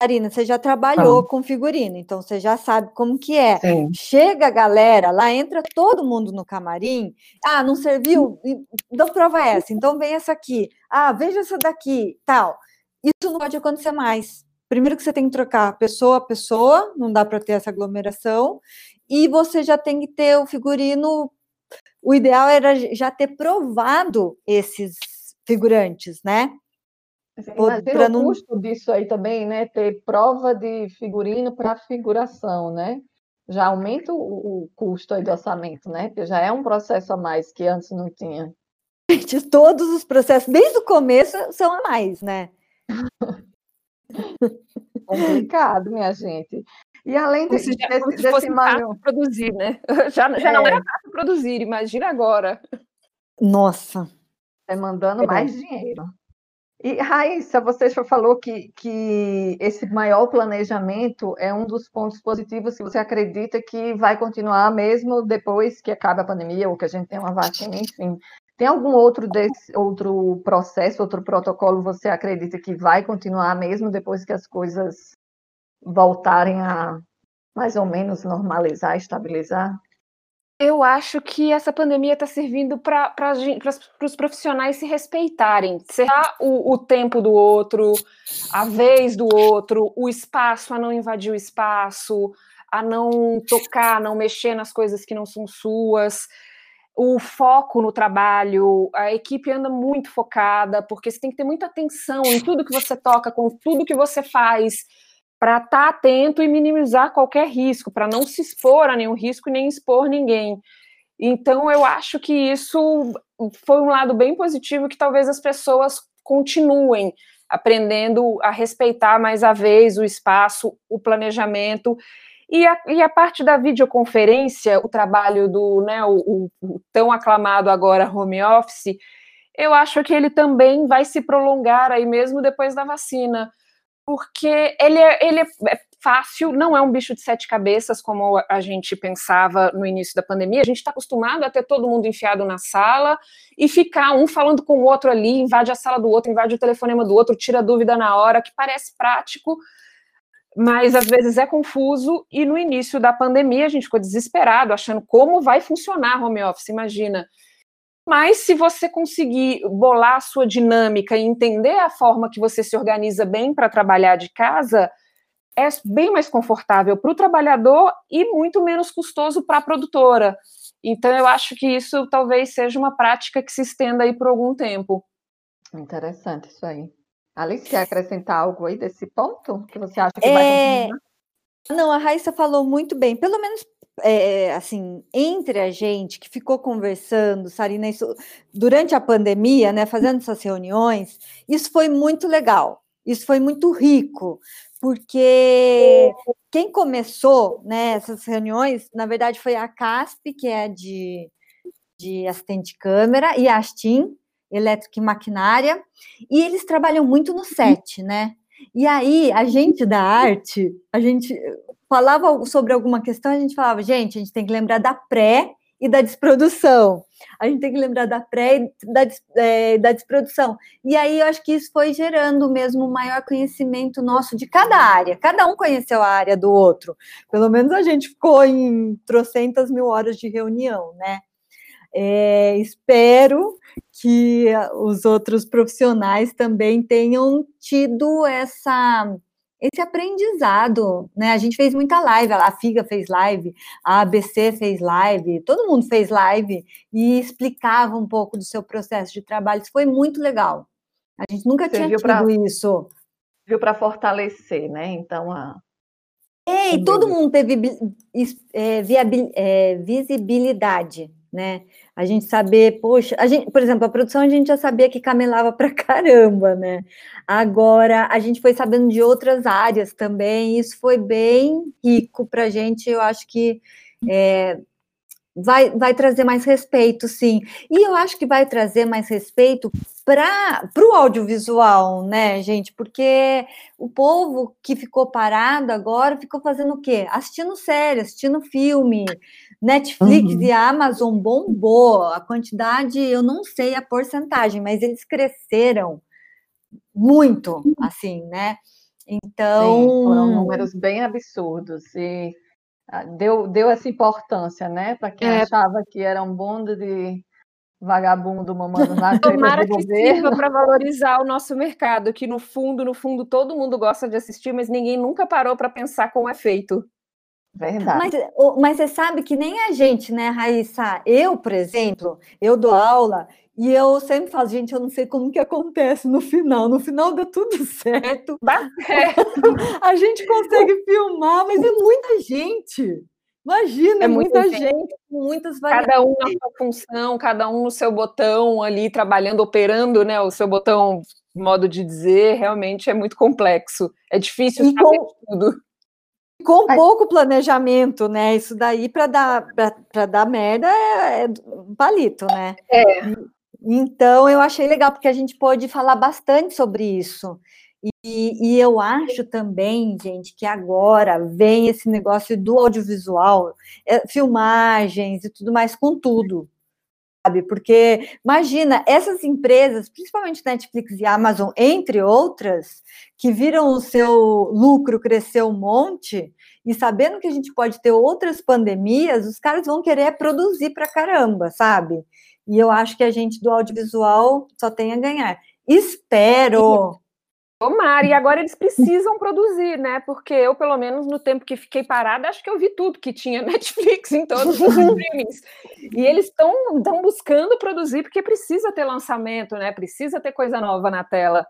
Marina, você já trabalhou ah. com figurino, então você já sabe como que é. Sim. Chega a galera, lá entra todo mundo no camarim. Ah, não serviu? Então prova essa. Então vem essa aqui. Ah, veja essa daqui, tal. Isso não pode acontecer mais. Primeiro que você tem que trocar pessoa a pessoa, não dá para ter essa aglomeração. E você já tem que ter o figurino. O ideal era já ter provado esses figurantes, né? Imagina o não... custo disso aí também, né? Ter prova de figurino para figuração, né? Já aumenta o, o custo aí do orçamento, né? Porque já é um processo a mais que antes não tinha. Todos os processos, desde o começo, são a mais, né? Complicado, minha gente. E além desse, já, desse, desse fosse maior... produzir, né? Já, já é. não era fácil produzir, imagina agora. Nossa. Demandando é mais dinheiro. E, Raíssa, você já falou que, que esse maior planejamento é um dos pontos positivos que você acredita que vai continuar mesmo depois que acabe a pandemia ou que a gente tenha uma vacina, enfim. Tem algum outro desse, outro processo, outro protocolo você acredita que vai continuar mesmo depois que as coisas voltarem a mais ou menos normalizar, estabilizar? Eu acho que essa pandemia está servindo para os profissionais se respeitarem, será o, o, tempo do outro, a vez do outro, o espaço, a não invadir o espaço, a não tocar, não mexer nas coisas que não são suas, o foco no trabalho, a equipe anda muito focada, porque você tem que ter muita atenção em tudo que você toca, com tudo que você faz para estar tá atento e minimizar qualquer risco, para não se expor a nenhum risco e nem expor ninguém. Então, eu acho que isso foi um lado bem positivo que talvez as pessoas continuem aprendendo a respeitar mais a vez o espaço, o planejamento E a, e a parte da videoconferência, o trabalho do né, o, o, tão aclamado agora home office, eu acho que ele também vai se prolongar aí mesmo depois da vacina, porque ele é, ele é, fácil, não é um bicho de sete cabeças como a gente pensava no início da pandemia. A gente está acostumado a ter todo mundo enfiado na sala e ficar um falando com o outro ali, invade a sala do outro, invade o telefonema do outro, tira dúvida na hora, que parece prático, mas às vezes é confuso. E no início da pandemia a gente ficou desesperado, achando como vai funcionar home office. Imagina. Mas se você conseguir bolar a sua dinâmica e entender a forma que você se organiza bem para trabalhar de casa, é bem mais confortável para o trabalhador e muito menos custoso para a produtora. Então, eu acho que isso talvez seja uma prática que se estenda aí por algum tempo. Interessante isso aí. Alice, quer acrescentar algo aí desse ponto que você acha que é... vai continuar? Não, a Raíssa falou muito bem. Pelo menos, é, assim, entre a gente que ficou conversando, Sarina, isso, durante a pandemia, né, fazendo essas reuniões, isso foi muito legal. Isso foi muito rico, porque quem começou né, essas reuniões, na verdade, foi a CASP, que é de, de assistente de câmera, e a Astin, elétrica e maquinária, e eles trabalham muito no set, né? E aí, a gente da arte, a gente falava sobre alguma questão, a gente falava, gente, a gente tem que lembrar da pré e da desprodução. A gente tem que lembrar da pré e da, é, da desprodução. E aí eu acho que isso foi gerando mesmo um maior conhecimento nosso de cada área. Cada um conheceu a área do outro. Pelo menos a gente ficou em trocentas mil horas de reunião, né? É, espero que os outros profissionais também tenham tido essa esse aprendizado, né? A gente fez muita live, a FIGA fez live, a ABC fez live, todo mundo fez live e explicava um pouco do seu processo de trabalho. Isso foi muito legal. A gente nunca Você tinha tido pra, isso. Viu para fortalecer, né? Então a e todo mundo teve é, viabil, é, visibilidade né? A gente saber, poxa, a gente, por exemplo, a produção a gente já sabia que camelava para caramba, né? Agora a gente foi sabendo de outras áreas também, isso foi bem rico para a gente. Eu acho que é, vai, vai trazer mais respeito, sim. E eu acho que vai trazer mais respeito para o audiovisual, né, gente? Porque o povo que ficou parado agora ficou fazendo o quê? Assistindo série, assistindo filme. Netflix uhum. e Amazon bombou. A quantidade, eu não sei a porcentagem, mas eles cresceram muito, assim, né? Então. Sim, foram números bem absurdos. E deu, deu essa importância, né? Para quem é. achava que era um bando de vagabundo mamando na Tomara que sirva para valorizar o nosso mercado, que no fundo, no fundo, todo mundo gosta de assistir, mas ninguém nunca parou para pensar como é feito. Verdade. Mas, mas você sabe que nem a gente, né, Raíssa? Eu, por exemplo, eu dou aula e eu sempre falo, gente, eu não sei como que acontece no final. No final dá tudo certo. a gente consegue filmar, mas é muita gente. Imagina, é muita, muita gente, gente, muitas variáveis. Cada um na sua função, cada um no seu botão ali, trabalhando, operando, né? O seu botão, modo de dizer, realmente é muito complexo. É difícil e saber com... tudo com pouco planejamento, né? Isso daí para dar para dar merda é, é palito, né? É. Então eu achei legal porque a gente pode falar bastante sobre isso. E, e, eu acho também, gente, que agora vem esse negócio do audiovisual, é, filmagens e tudo mais, com tudo sabe? Porque imagina essas empresas, principalmente Netflix e Amazon, entre outras, que viram o seu lucro crescer um monte e sabendo que a gente pode ter outras pandemias, os caras vão querer produzir para caramba, sabe? E eu acho que a gente do audiovisual só tem a ganhar. Espero Tomara, e agora eles precisam produzir, né? Porque eu, pelo menos no tempo que fiquei parada, acho que eu vi tudo que tinha Netflix em todos os streamings. E eles estão buscando produzir porque precisa ter lançamento, né? Precisa ter coisa nova na tela.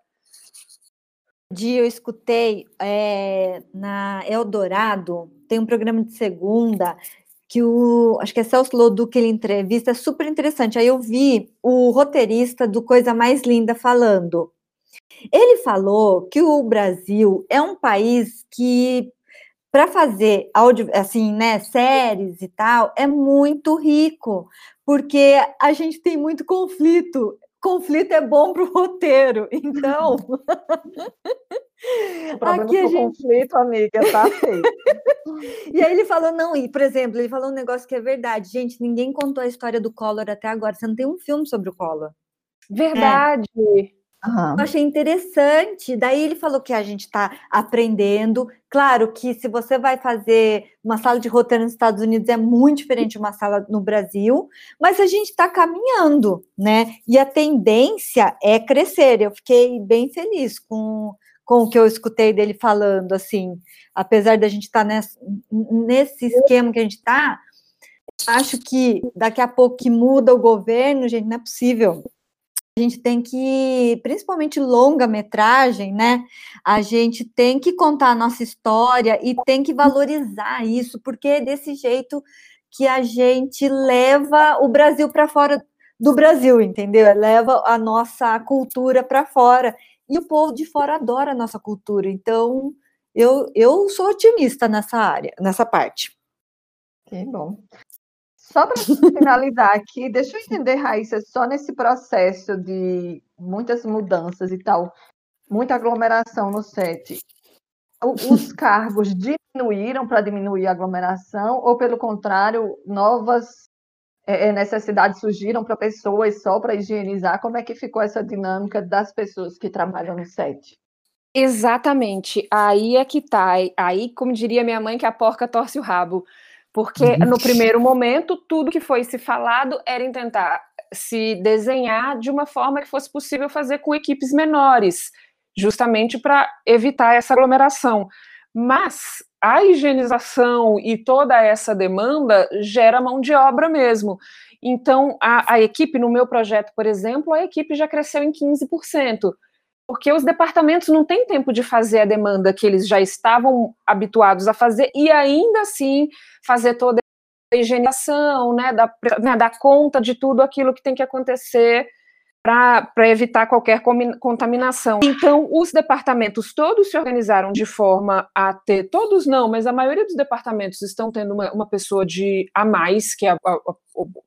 Dia eu escutei é, na Eldorado, tem um programa de segunda que o acho que é Celso Lodu que ele entrevista, é super interessante. Aí eu vi o roteirista do Coisa Mais Linda falando ele falou que o Brasil é um país que para fazer áudio, assim, né, séries e tal, é muito rico, porque a gente tem muito conflito. Conflito é bom para o roteiro, então. O problema Aqui do gente... conflito, amiga, tá e aí ele falou, não, e por exemplo, ele falou um negócio que é verdade. Gente, ninguém contou a história do Collor até agora. Você não tem um filme sobre o Collor. Verdade. É. Uhum. Eu achei interessante. Daí ele falou que a gente está aprendendo. Claro que se você vai fazer uma sala de roteiro nos Estados Unidos é muito diferente de uma sala no Brasil, mas a gente está caminhando, né? E a tendência é crescer. Eu fiquei bem feliz com, com o que eu escutei dele falando, assim, apesar da gente estar tá nesse, nesse esquema que a gente está, acho que daqui a pouco que muda o governo, gente, não é possível a gente tem que, principalmente longa-metragem, né? A gente tem que contar a nossa história e tem que valorizar isso, porque é desse jeito que a gente leva o Brasil para fora do Brasil, entendeu? Leva a nossa cultura para fora. E o povo de fora adora a nossa cultura. Então, eu, eu sou otimista nessa área, nessa parte. Que bom. Só para finalizar aqui, deixa eu entender, Raíssa, só nesse processo de muitas mudanças e tal, muita aglomeração no set, os cargos diminuíram para diminuir a aglomeração ou, pelo contrário, novas é, é necessidades surgiram para pessoas só para higienizar? Como é que ficou essa dinâmica das pessoas que trabalham no set? Exatamente, aí é que tá. Aí, como diria minha mãe, que a porca torce o rabo. Porque no primeiro momento, tudo que foi se falado era em tentar se desenhar de uma forma que fosse possível fazer com equipes menores, justamente para evitar essa aglomeração. Mas a higienização e toda essa demanda gera mão de obra mesmo. Então, a, a equipe, no meu projeto, por exemplo, a equipe já cresceu em 15% porque os departamentos não têm tempo de fazer a demanda que eles já estavam habituados a fazer e ainda assim fazer toda a higienização, né, dar, né, dar conta de tudo aquilo que tem que acontecer para evitar qualquer contaminação. Então, os departamentos todos se organizaram de forma a ter, todos não, mas a maioria dos departamentos estão tendo uma, uma pessoa de a mais, que é a, a,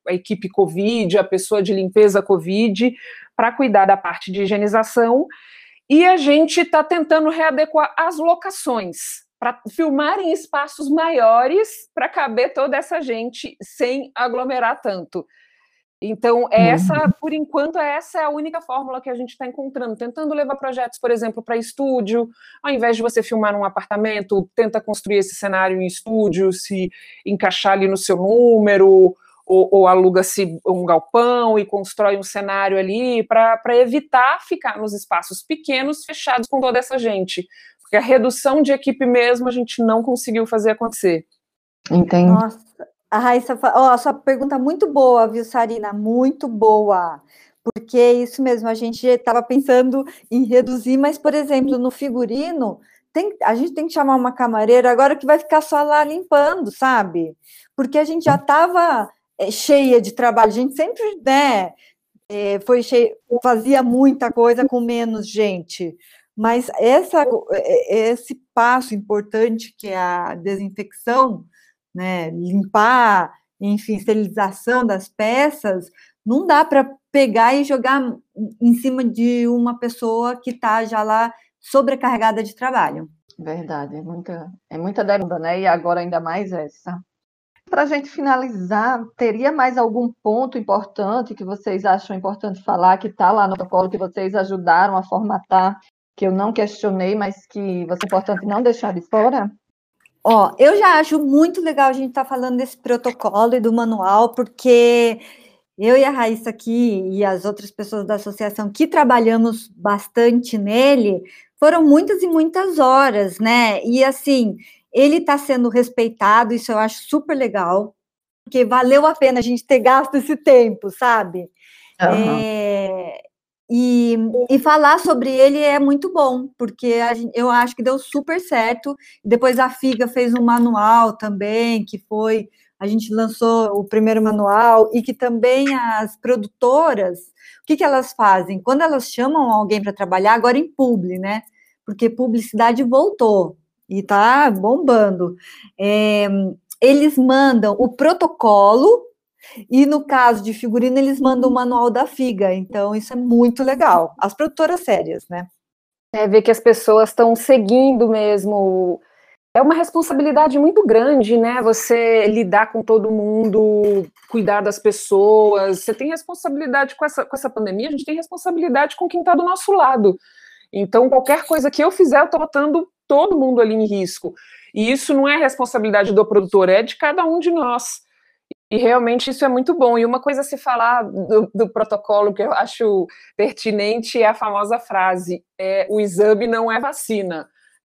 a equipe Covid, a pessoa de limpeza Covid, para cuidar da parte de higienização e a gente está tentando readequar as locações para filmar em espaços maiores para caber toda essa gente sem aglomerar tanto. Então, essa, uhum. por enquanto, essa é a única fórmula que a gente está encontrando, tentando levar projetos, por exemplo, para estúdio, ao invés de você filmar num apartamento, tenta construir esse cenário em estúdio, se encaixar ali no seu número, ou, ou aluga-se um galpão e constrói um cenário ali para evitar ficar nos espaços pequenos fechados com toda essa gente. Porque a redução de equipe mesmo a gente não conseguiu fazer acontecer. Entendi. Nossa, a Raíssa, oh, a sua pergunta muito boa, viu, Sarina? Muito boa. Porque é isso mesmo, a gente estava pensando em reduzir, mas, por exemplo, no figurino, tem, a gente tem que chamar uma camareira agora que vai ficar só lá limpando, sabe? Porque a gente já estava é, cheia de trabalho. A gente sempre né, é, foi cheia, fazia muita coisa com menos gente. Mas essa, é, esse passo importante que é a desinfecção, né, limpar, enfim, esterilização das peças, não dá para pegar e jogar em cima de uma pessoa que está já lá sobrecarregada de trabalho. Verdade, é muita, é muita demanda, né? E agora ainda mais essa. Para a gente finalizar, teria mais algum ponto importante que vocês acham importante falar, que está lá no protocolo, que vocês ajudaram a formatar, que eu não questionei, mas que vai ser importante não deixar de fora? Ó, eu já acho muito legal a gente estar tá falando desse protocolo e do manual, porque eu e a Raíssa aqui e as outras pessoas da associação que trabalhamos bastante nele, foram muitas e muitas horas, né? E assim, ele está sendo respeitado, isso eu acho super legal, porque valeu a pena a gente ter gasto esse tempo, sabe? Uhum. É, e, e falar sobre ele é muito bom, porque gente, eu acho que deu super certo. Depois a FIGA fez um manual também, que foi. A gente lançou o primeiro manual, e que também as produtoras, o que, que elas fazem? Quando elas chamam alguém para trabalhar, agora em publi, né? Porque publicidade voltou. e tá bombando. É, eles mandam o protocolo e no caso de figurino, eles mandam o manual da FIGA, então isso é muito legal. As produtoras sérias, né? É ver que as pessoas estão seguindo mesmo. É uma responsabilidade muito grande, né? Você lidar com todo mundo, cuidar das pessoas. Você tem responsabilidade com essa, com essa pandemia, a gente tem responsabilidade com quem está do nosso lado. Então, qualquer coisa que eu fizer, eu estou botando todo mundo ali em risco. E isso não é responsabilidade do produtor, é de cada um de nós. E realmente isso é muito bom. E uma coisa a se falar do, do, protocolo que eu acho pertinente é a famosa frase: é, o exame não é vacina.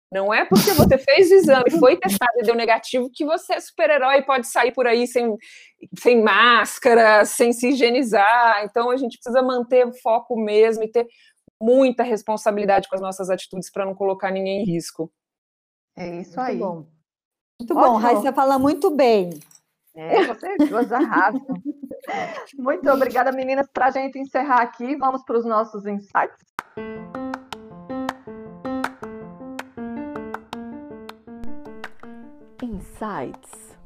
Não é porque você fez o exame, foi testado e deu negativo, que você é super-herói e pode sair por aí sem, sem máscara, sem se higienizar. Então a gente precisa manter o foco mesmo e ter muita responsabilidade com as nossas atitudes para não colocar ninguém em risco. É isso aí. Muito bom. Muito bom, Raíssa fala muito bem. É, vocês duas arrasam. Muito obrigada, meninas. Para a gente encerrar aqui, vamos para os nossos insights. Insights.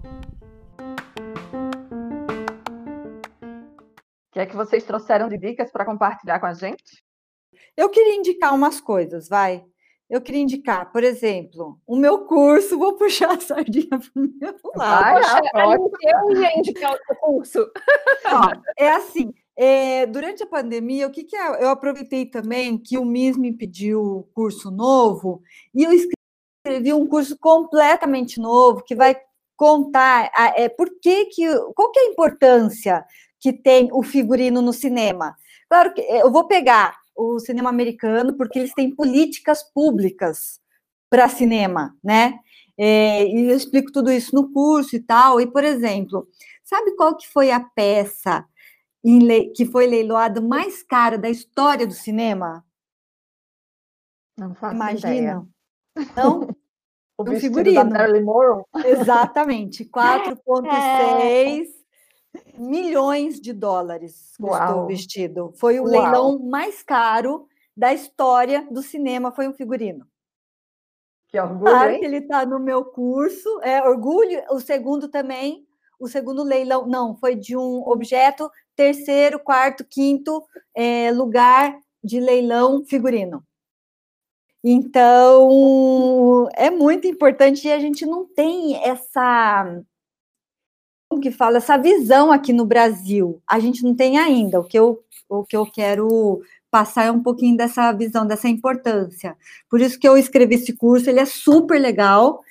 O que é que vocês trouxeram de dicas para compartilhar com a gente? Eu queria indicar umas coisas, vai eu queria indicar, por exemplo, o meu curso, vou puxar a sardinha para o meu lado. Vai, eu ia indicar o curso. Ó, é assim, é, durante a pandemia, o que, que é? eu aproveitei também que o MIS me pediu curso novo e eu escrevi um curso completamente novo que vai contar a, é, por que, que qual que é a importância que tem o figurino no cinema. Claro que eu vou pegar o cinema americano, porque eles têm políticas públicas para cinema, né? É, e eu explico tudo isso no curso e tal. E, por exemplo, sabe qual que foi a peça que foi leiloada mais cara da história do cinema? Não faço Imagina. Ideia. Não? o um figurino. Da Marilyn Monroe? Exatamente, 4,6 é milhões de dólares custou o vestido. Foi o Uau. leilão mais caro da história do cinema, foi um figurino. Que orgulho, claro hein? que ele está no meu curso. É orgulho. O segundo também, o segundo leilão, não, foi de um objeto, terceiro, quarto, quinto é, lugar de leilão figurino. Então, é muito importante e a gente não tem essa que fala essa visão aqui no Brasil. A gente não tem ainda. O que eu, o que eu quero passar é um pouquinho dessa visão, dessa importância. Por isso que eu escrevi esse curso, ele é super legal.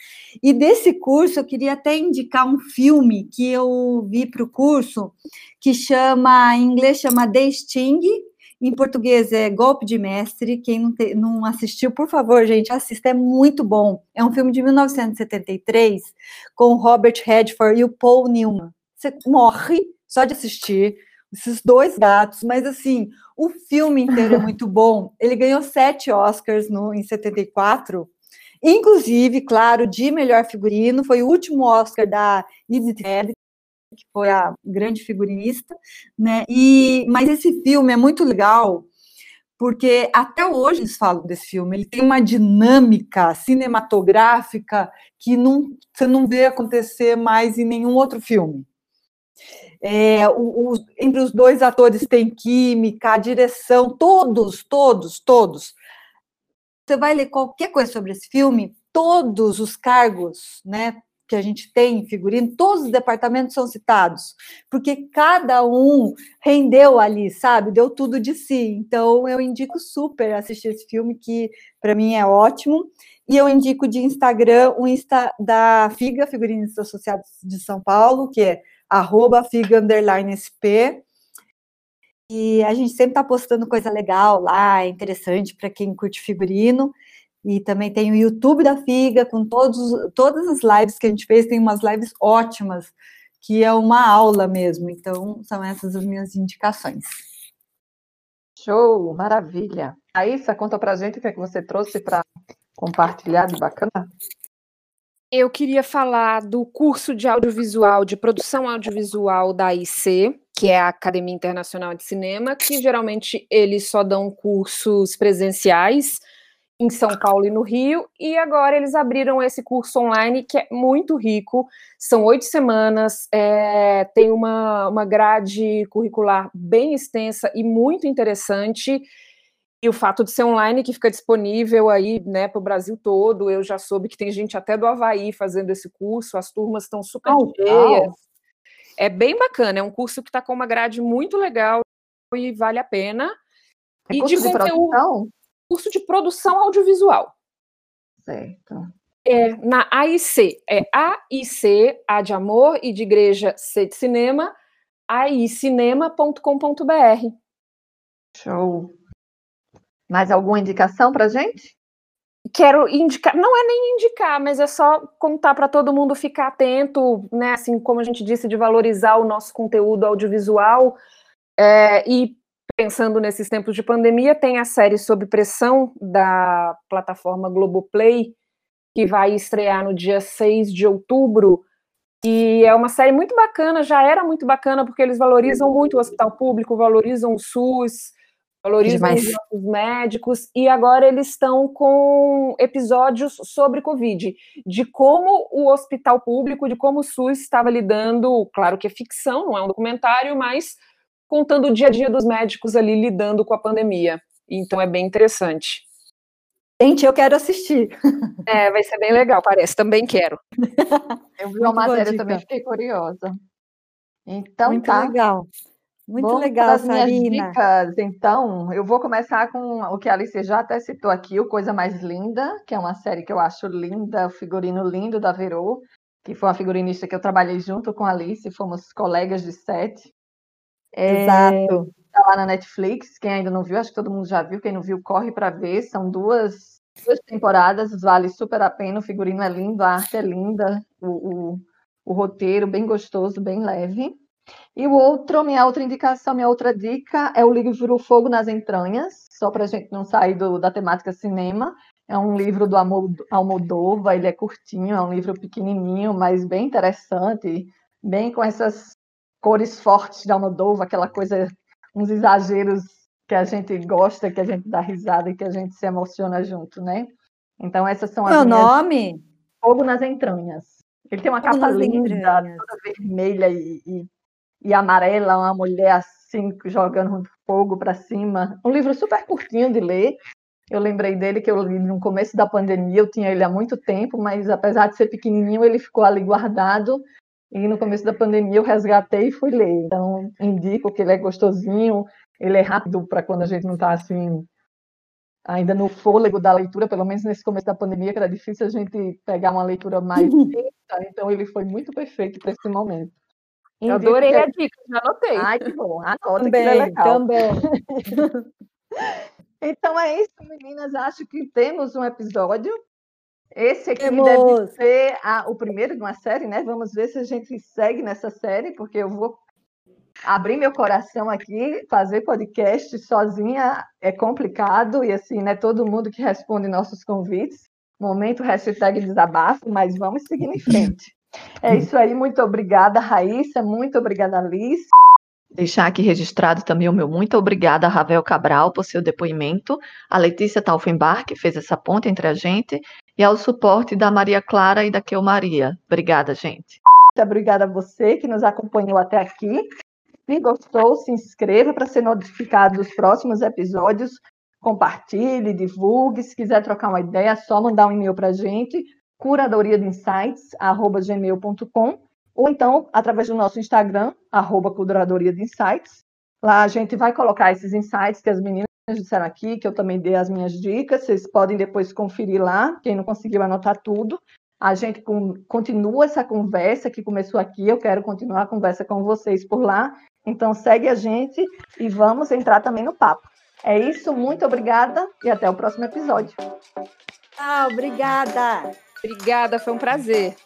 E desse curso eu queria até indicar um filme que eu vi para o curso, que chama, em inglês chama The Sting, em português é Golpe de Mestre. Quem não, te, não, assistiu, por favor, gente, assista, é muito bom. É um filme de 1973 com Robert Redford e o Paul Newman. Você morre só de assistir esses dois gatos, mas assim, o filme inteiro é muito bom. Ele ganhou sete Oscars no, em 74. Inclusive, claro, de melhor figurino, foi o último Oscar da Edith Head, que foi a grande figurinista, né? E mas esse filme é muito legal porque até hoje eles falam desse filme. Ele tem uma dinâmica cinematográfica que não, você não vê acontecer mais em nenhum outro filme. É, o, o, entre os dois atores tem química, a direção, todos, todos, todos. Você vai ler qualquer coisa sobre esse filme, todos os cargos, né, que a gente tem em figurino, todos os departamentos são citados, porque cada um rendeu ali, sabe? Deu tudo de si. Então, eu indico super assistir esse filme, que para mim é ótimo. E eu indico de Instagram o Insta da Figa, Figurinistas Associados de São Paulo, que é arroba figa sp. E a gente sempre está postando coisa legal lá, interessante para quem curte figurino. E também tem o YouTube da Figa, com todos, todas as lives que a gente fez, tem umas lives ótimas, que é uma aula mesmo. Então, são essas as minhas indicações. Show, maravilha. Aissa, conta pra gente o que é que você trouxe para compartilhar de bacana. Eu queria falar do curso de audiovisual, de produção audiovisual da IC, que é a Academia Internacional de Cinema, que geralmente eles só dão cursos presenciais, em São Paulo e no Rio, e agora eles abriram esse curso online que é muito rico, são oito semanas, é, tem uma, uma grade curricular bem extensa e muito interessante, e o fato de ser online, que fica disponível aí né, para o Brasil todo, eu já soube que tem gente até do Havaí fazendo esse curso, as turmas estão super oh, cheias. É bem bacana, é um curso que está com uma grade muito legal e vale a pena. É e de, produção? Curso de produção audiovisual. Certo. É na AIC, é AIC, A de Amor e de Igreja C de Cinema, aicinema.com.br. Show. Mais alguma indicação para gente? Quero indicar, não é nem indicar, mas é só contar para todo mundo ficar atento, né? Assim como a gente disse, de valorizar o nosso conteúdo audiovisual. É, e pensando nesses tempos de pandemia, tem a série Sob Pressão da plataforma Globoplay, que vai estrear no dia 6 de outubro. E é uma série muito bacana, já era muito bacana, porque eles valorizam muito o hospital público, valorizam o SUS, valorizam Demais. os nossos médicos, e agora eles estão com episódios sobre Covid, de como o hospital público, de como o SUS estava lidando, claro que é ficção, não é um documentário, mas contando o dia a dia dos médicos ali lidando com a pandemia. Então é bem interessante. Gente, eu quero assistir. É, vai ser bem legal, parece. Também quero. Eu vi uma matéria também, fiquei curiosa. Então Muito tá. legal. Muito Vamos legal, Sarina. Dicas, então, eu vou começar com o que a Alice já até citou aqui, o Coisa Mais Linda, que é uma série que eu acho linda, o figurino lindo da Verô, que foi uma figurinista que eu trabalhei junto com a Alice, fomos colegas de set. É, Exato. Está lá na Netflix, quem ainda não viu, acho que todo mundo já viu, quem não viu, corre para ver, são duas, duas temporadas, vale super a pena, o figurino é lindo, a arte é linda, o, o, o roteiro bem gostoso, bem leve. E o outro, minha outra indicação, minha outra dica é o livro Fogo nas Entranhas, só para a gente não sair do, da temática cinema. É um livro do Almodóvar, ele é curtinho, é um livro pequenininho, mas bem interessante, bem com essas cores fortes de Almodóvar, aquela coisa, uns exageros que a gente gosta, que a gente dá risada e que a gente se emociona junto, né? Então essas são as Meu minhas... nome? Fogo nas Entranhas. Ele tem uma Fogo capa linda, toda vermelha e, e e amarela, uma mulher assim, jogando fogo para cima. Um livro super curtinho de ler. Eu lembrei dele que eu li no começo da pandemia, eu tinha ele há muito tempo, mas apesar de ser pequenininho, ele ficou ali guardado. E no começo da pandemia eu resgatei e fui ler. Então, indico que ele é gostosinho, ele é rápido para quando a gente não está assim ainda no fôlego da leitura, pelo menos nesse começo da pandemia, que era difícil a gente pegar uma leitura mais lenta, então ele foi muito perfeito para esse momento. Eu adorei a dica, já anotei. Ai, que bom. Anota também, que é legal. Também. então é isso, meninas. Acho que temos um episódio. Esse aqui temos. deve ser a, o primeiro de uma série, né? Vamos ver se a gente segue nessa série, porque eu vou abrir meu coração aqui, fazer podcast sozinha é complicado, e assim, não é todo mundo que responde nossos convites. Momento hashtag desabafo, mas vamos seguir em frente. É isso aí, muito obrigada, Raíssa, muito obrigada, Liz. Deixar aqui registrado também o meu muito obrigada a Ravel Cabral por seu depoimento, a Letícia Taufenbach, que fez essa ponte entre a gente, e ao suporte da Maria Clara e da Keu Maria. Obrigada, gente. Muito obrigada a você que nos acompanhou até aqui. Se gostou, se inscreva para ser notificado dos próximos episódios. Compartilhe, divulgue. Se quiser trocar uma ideia, é só mandar um e-mail para a gente curadoria de insights, arroba gmail.com, ou então através do nosso Instagram, arroba curadoria de insights. Lá a gente vai colocar esses insights que as meninas disseram aqui, que eu também dei as minhas dicas, vocês podem depois conferir lá, quem não conseguiu anotar tudo. A gente continua essa conversa que começou aqui, eu quero continuar a conversa com vocês por lá. Então segue a gente e vamos entrar também no papo. É isso, muito obrigada e até o próximo episódio. Tchau, obrigada. Obrigada, foi um prazer.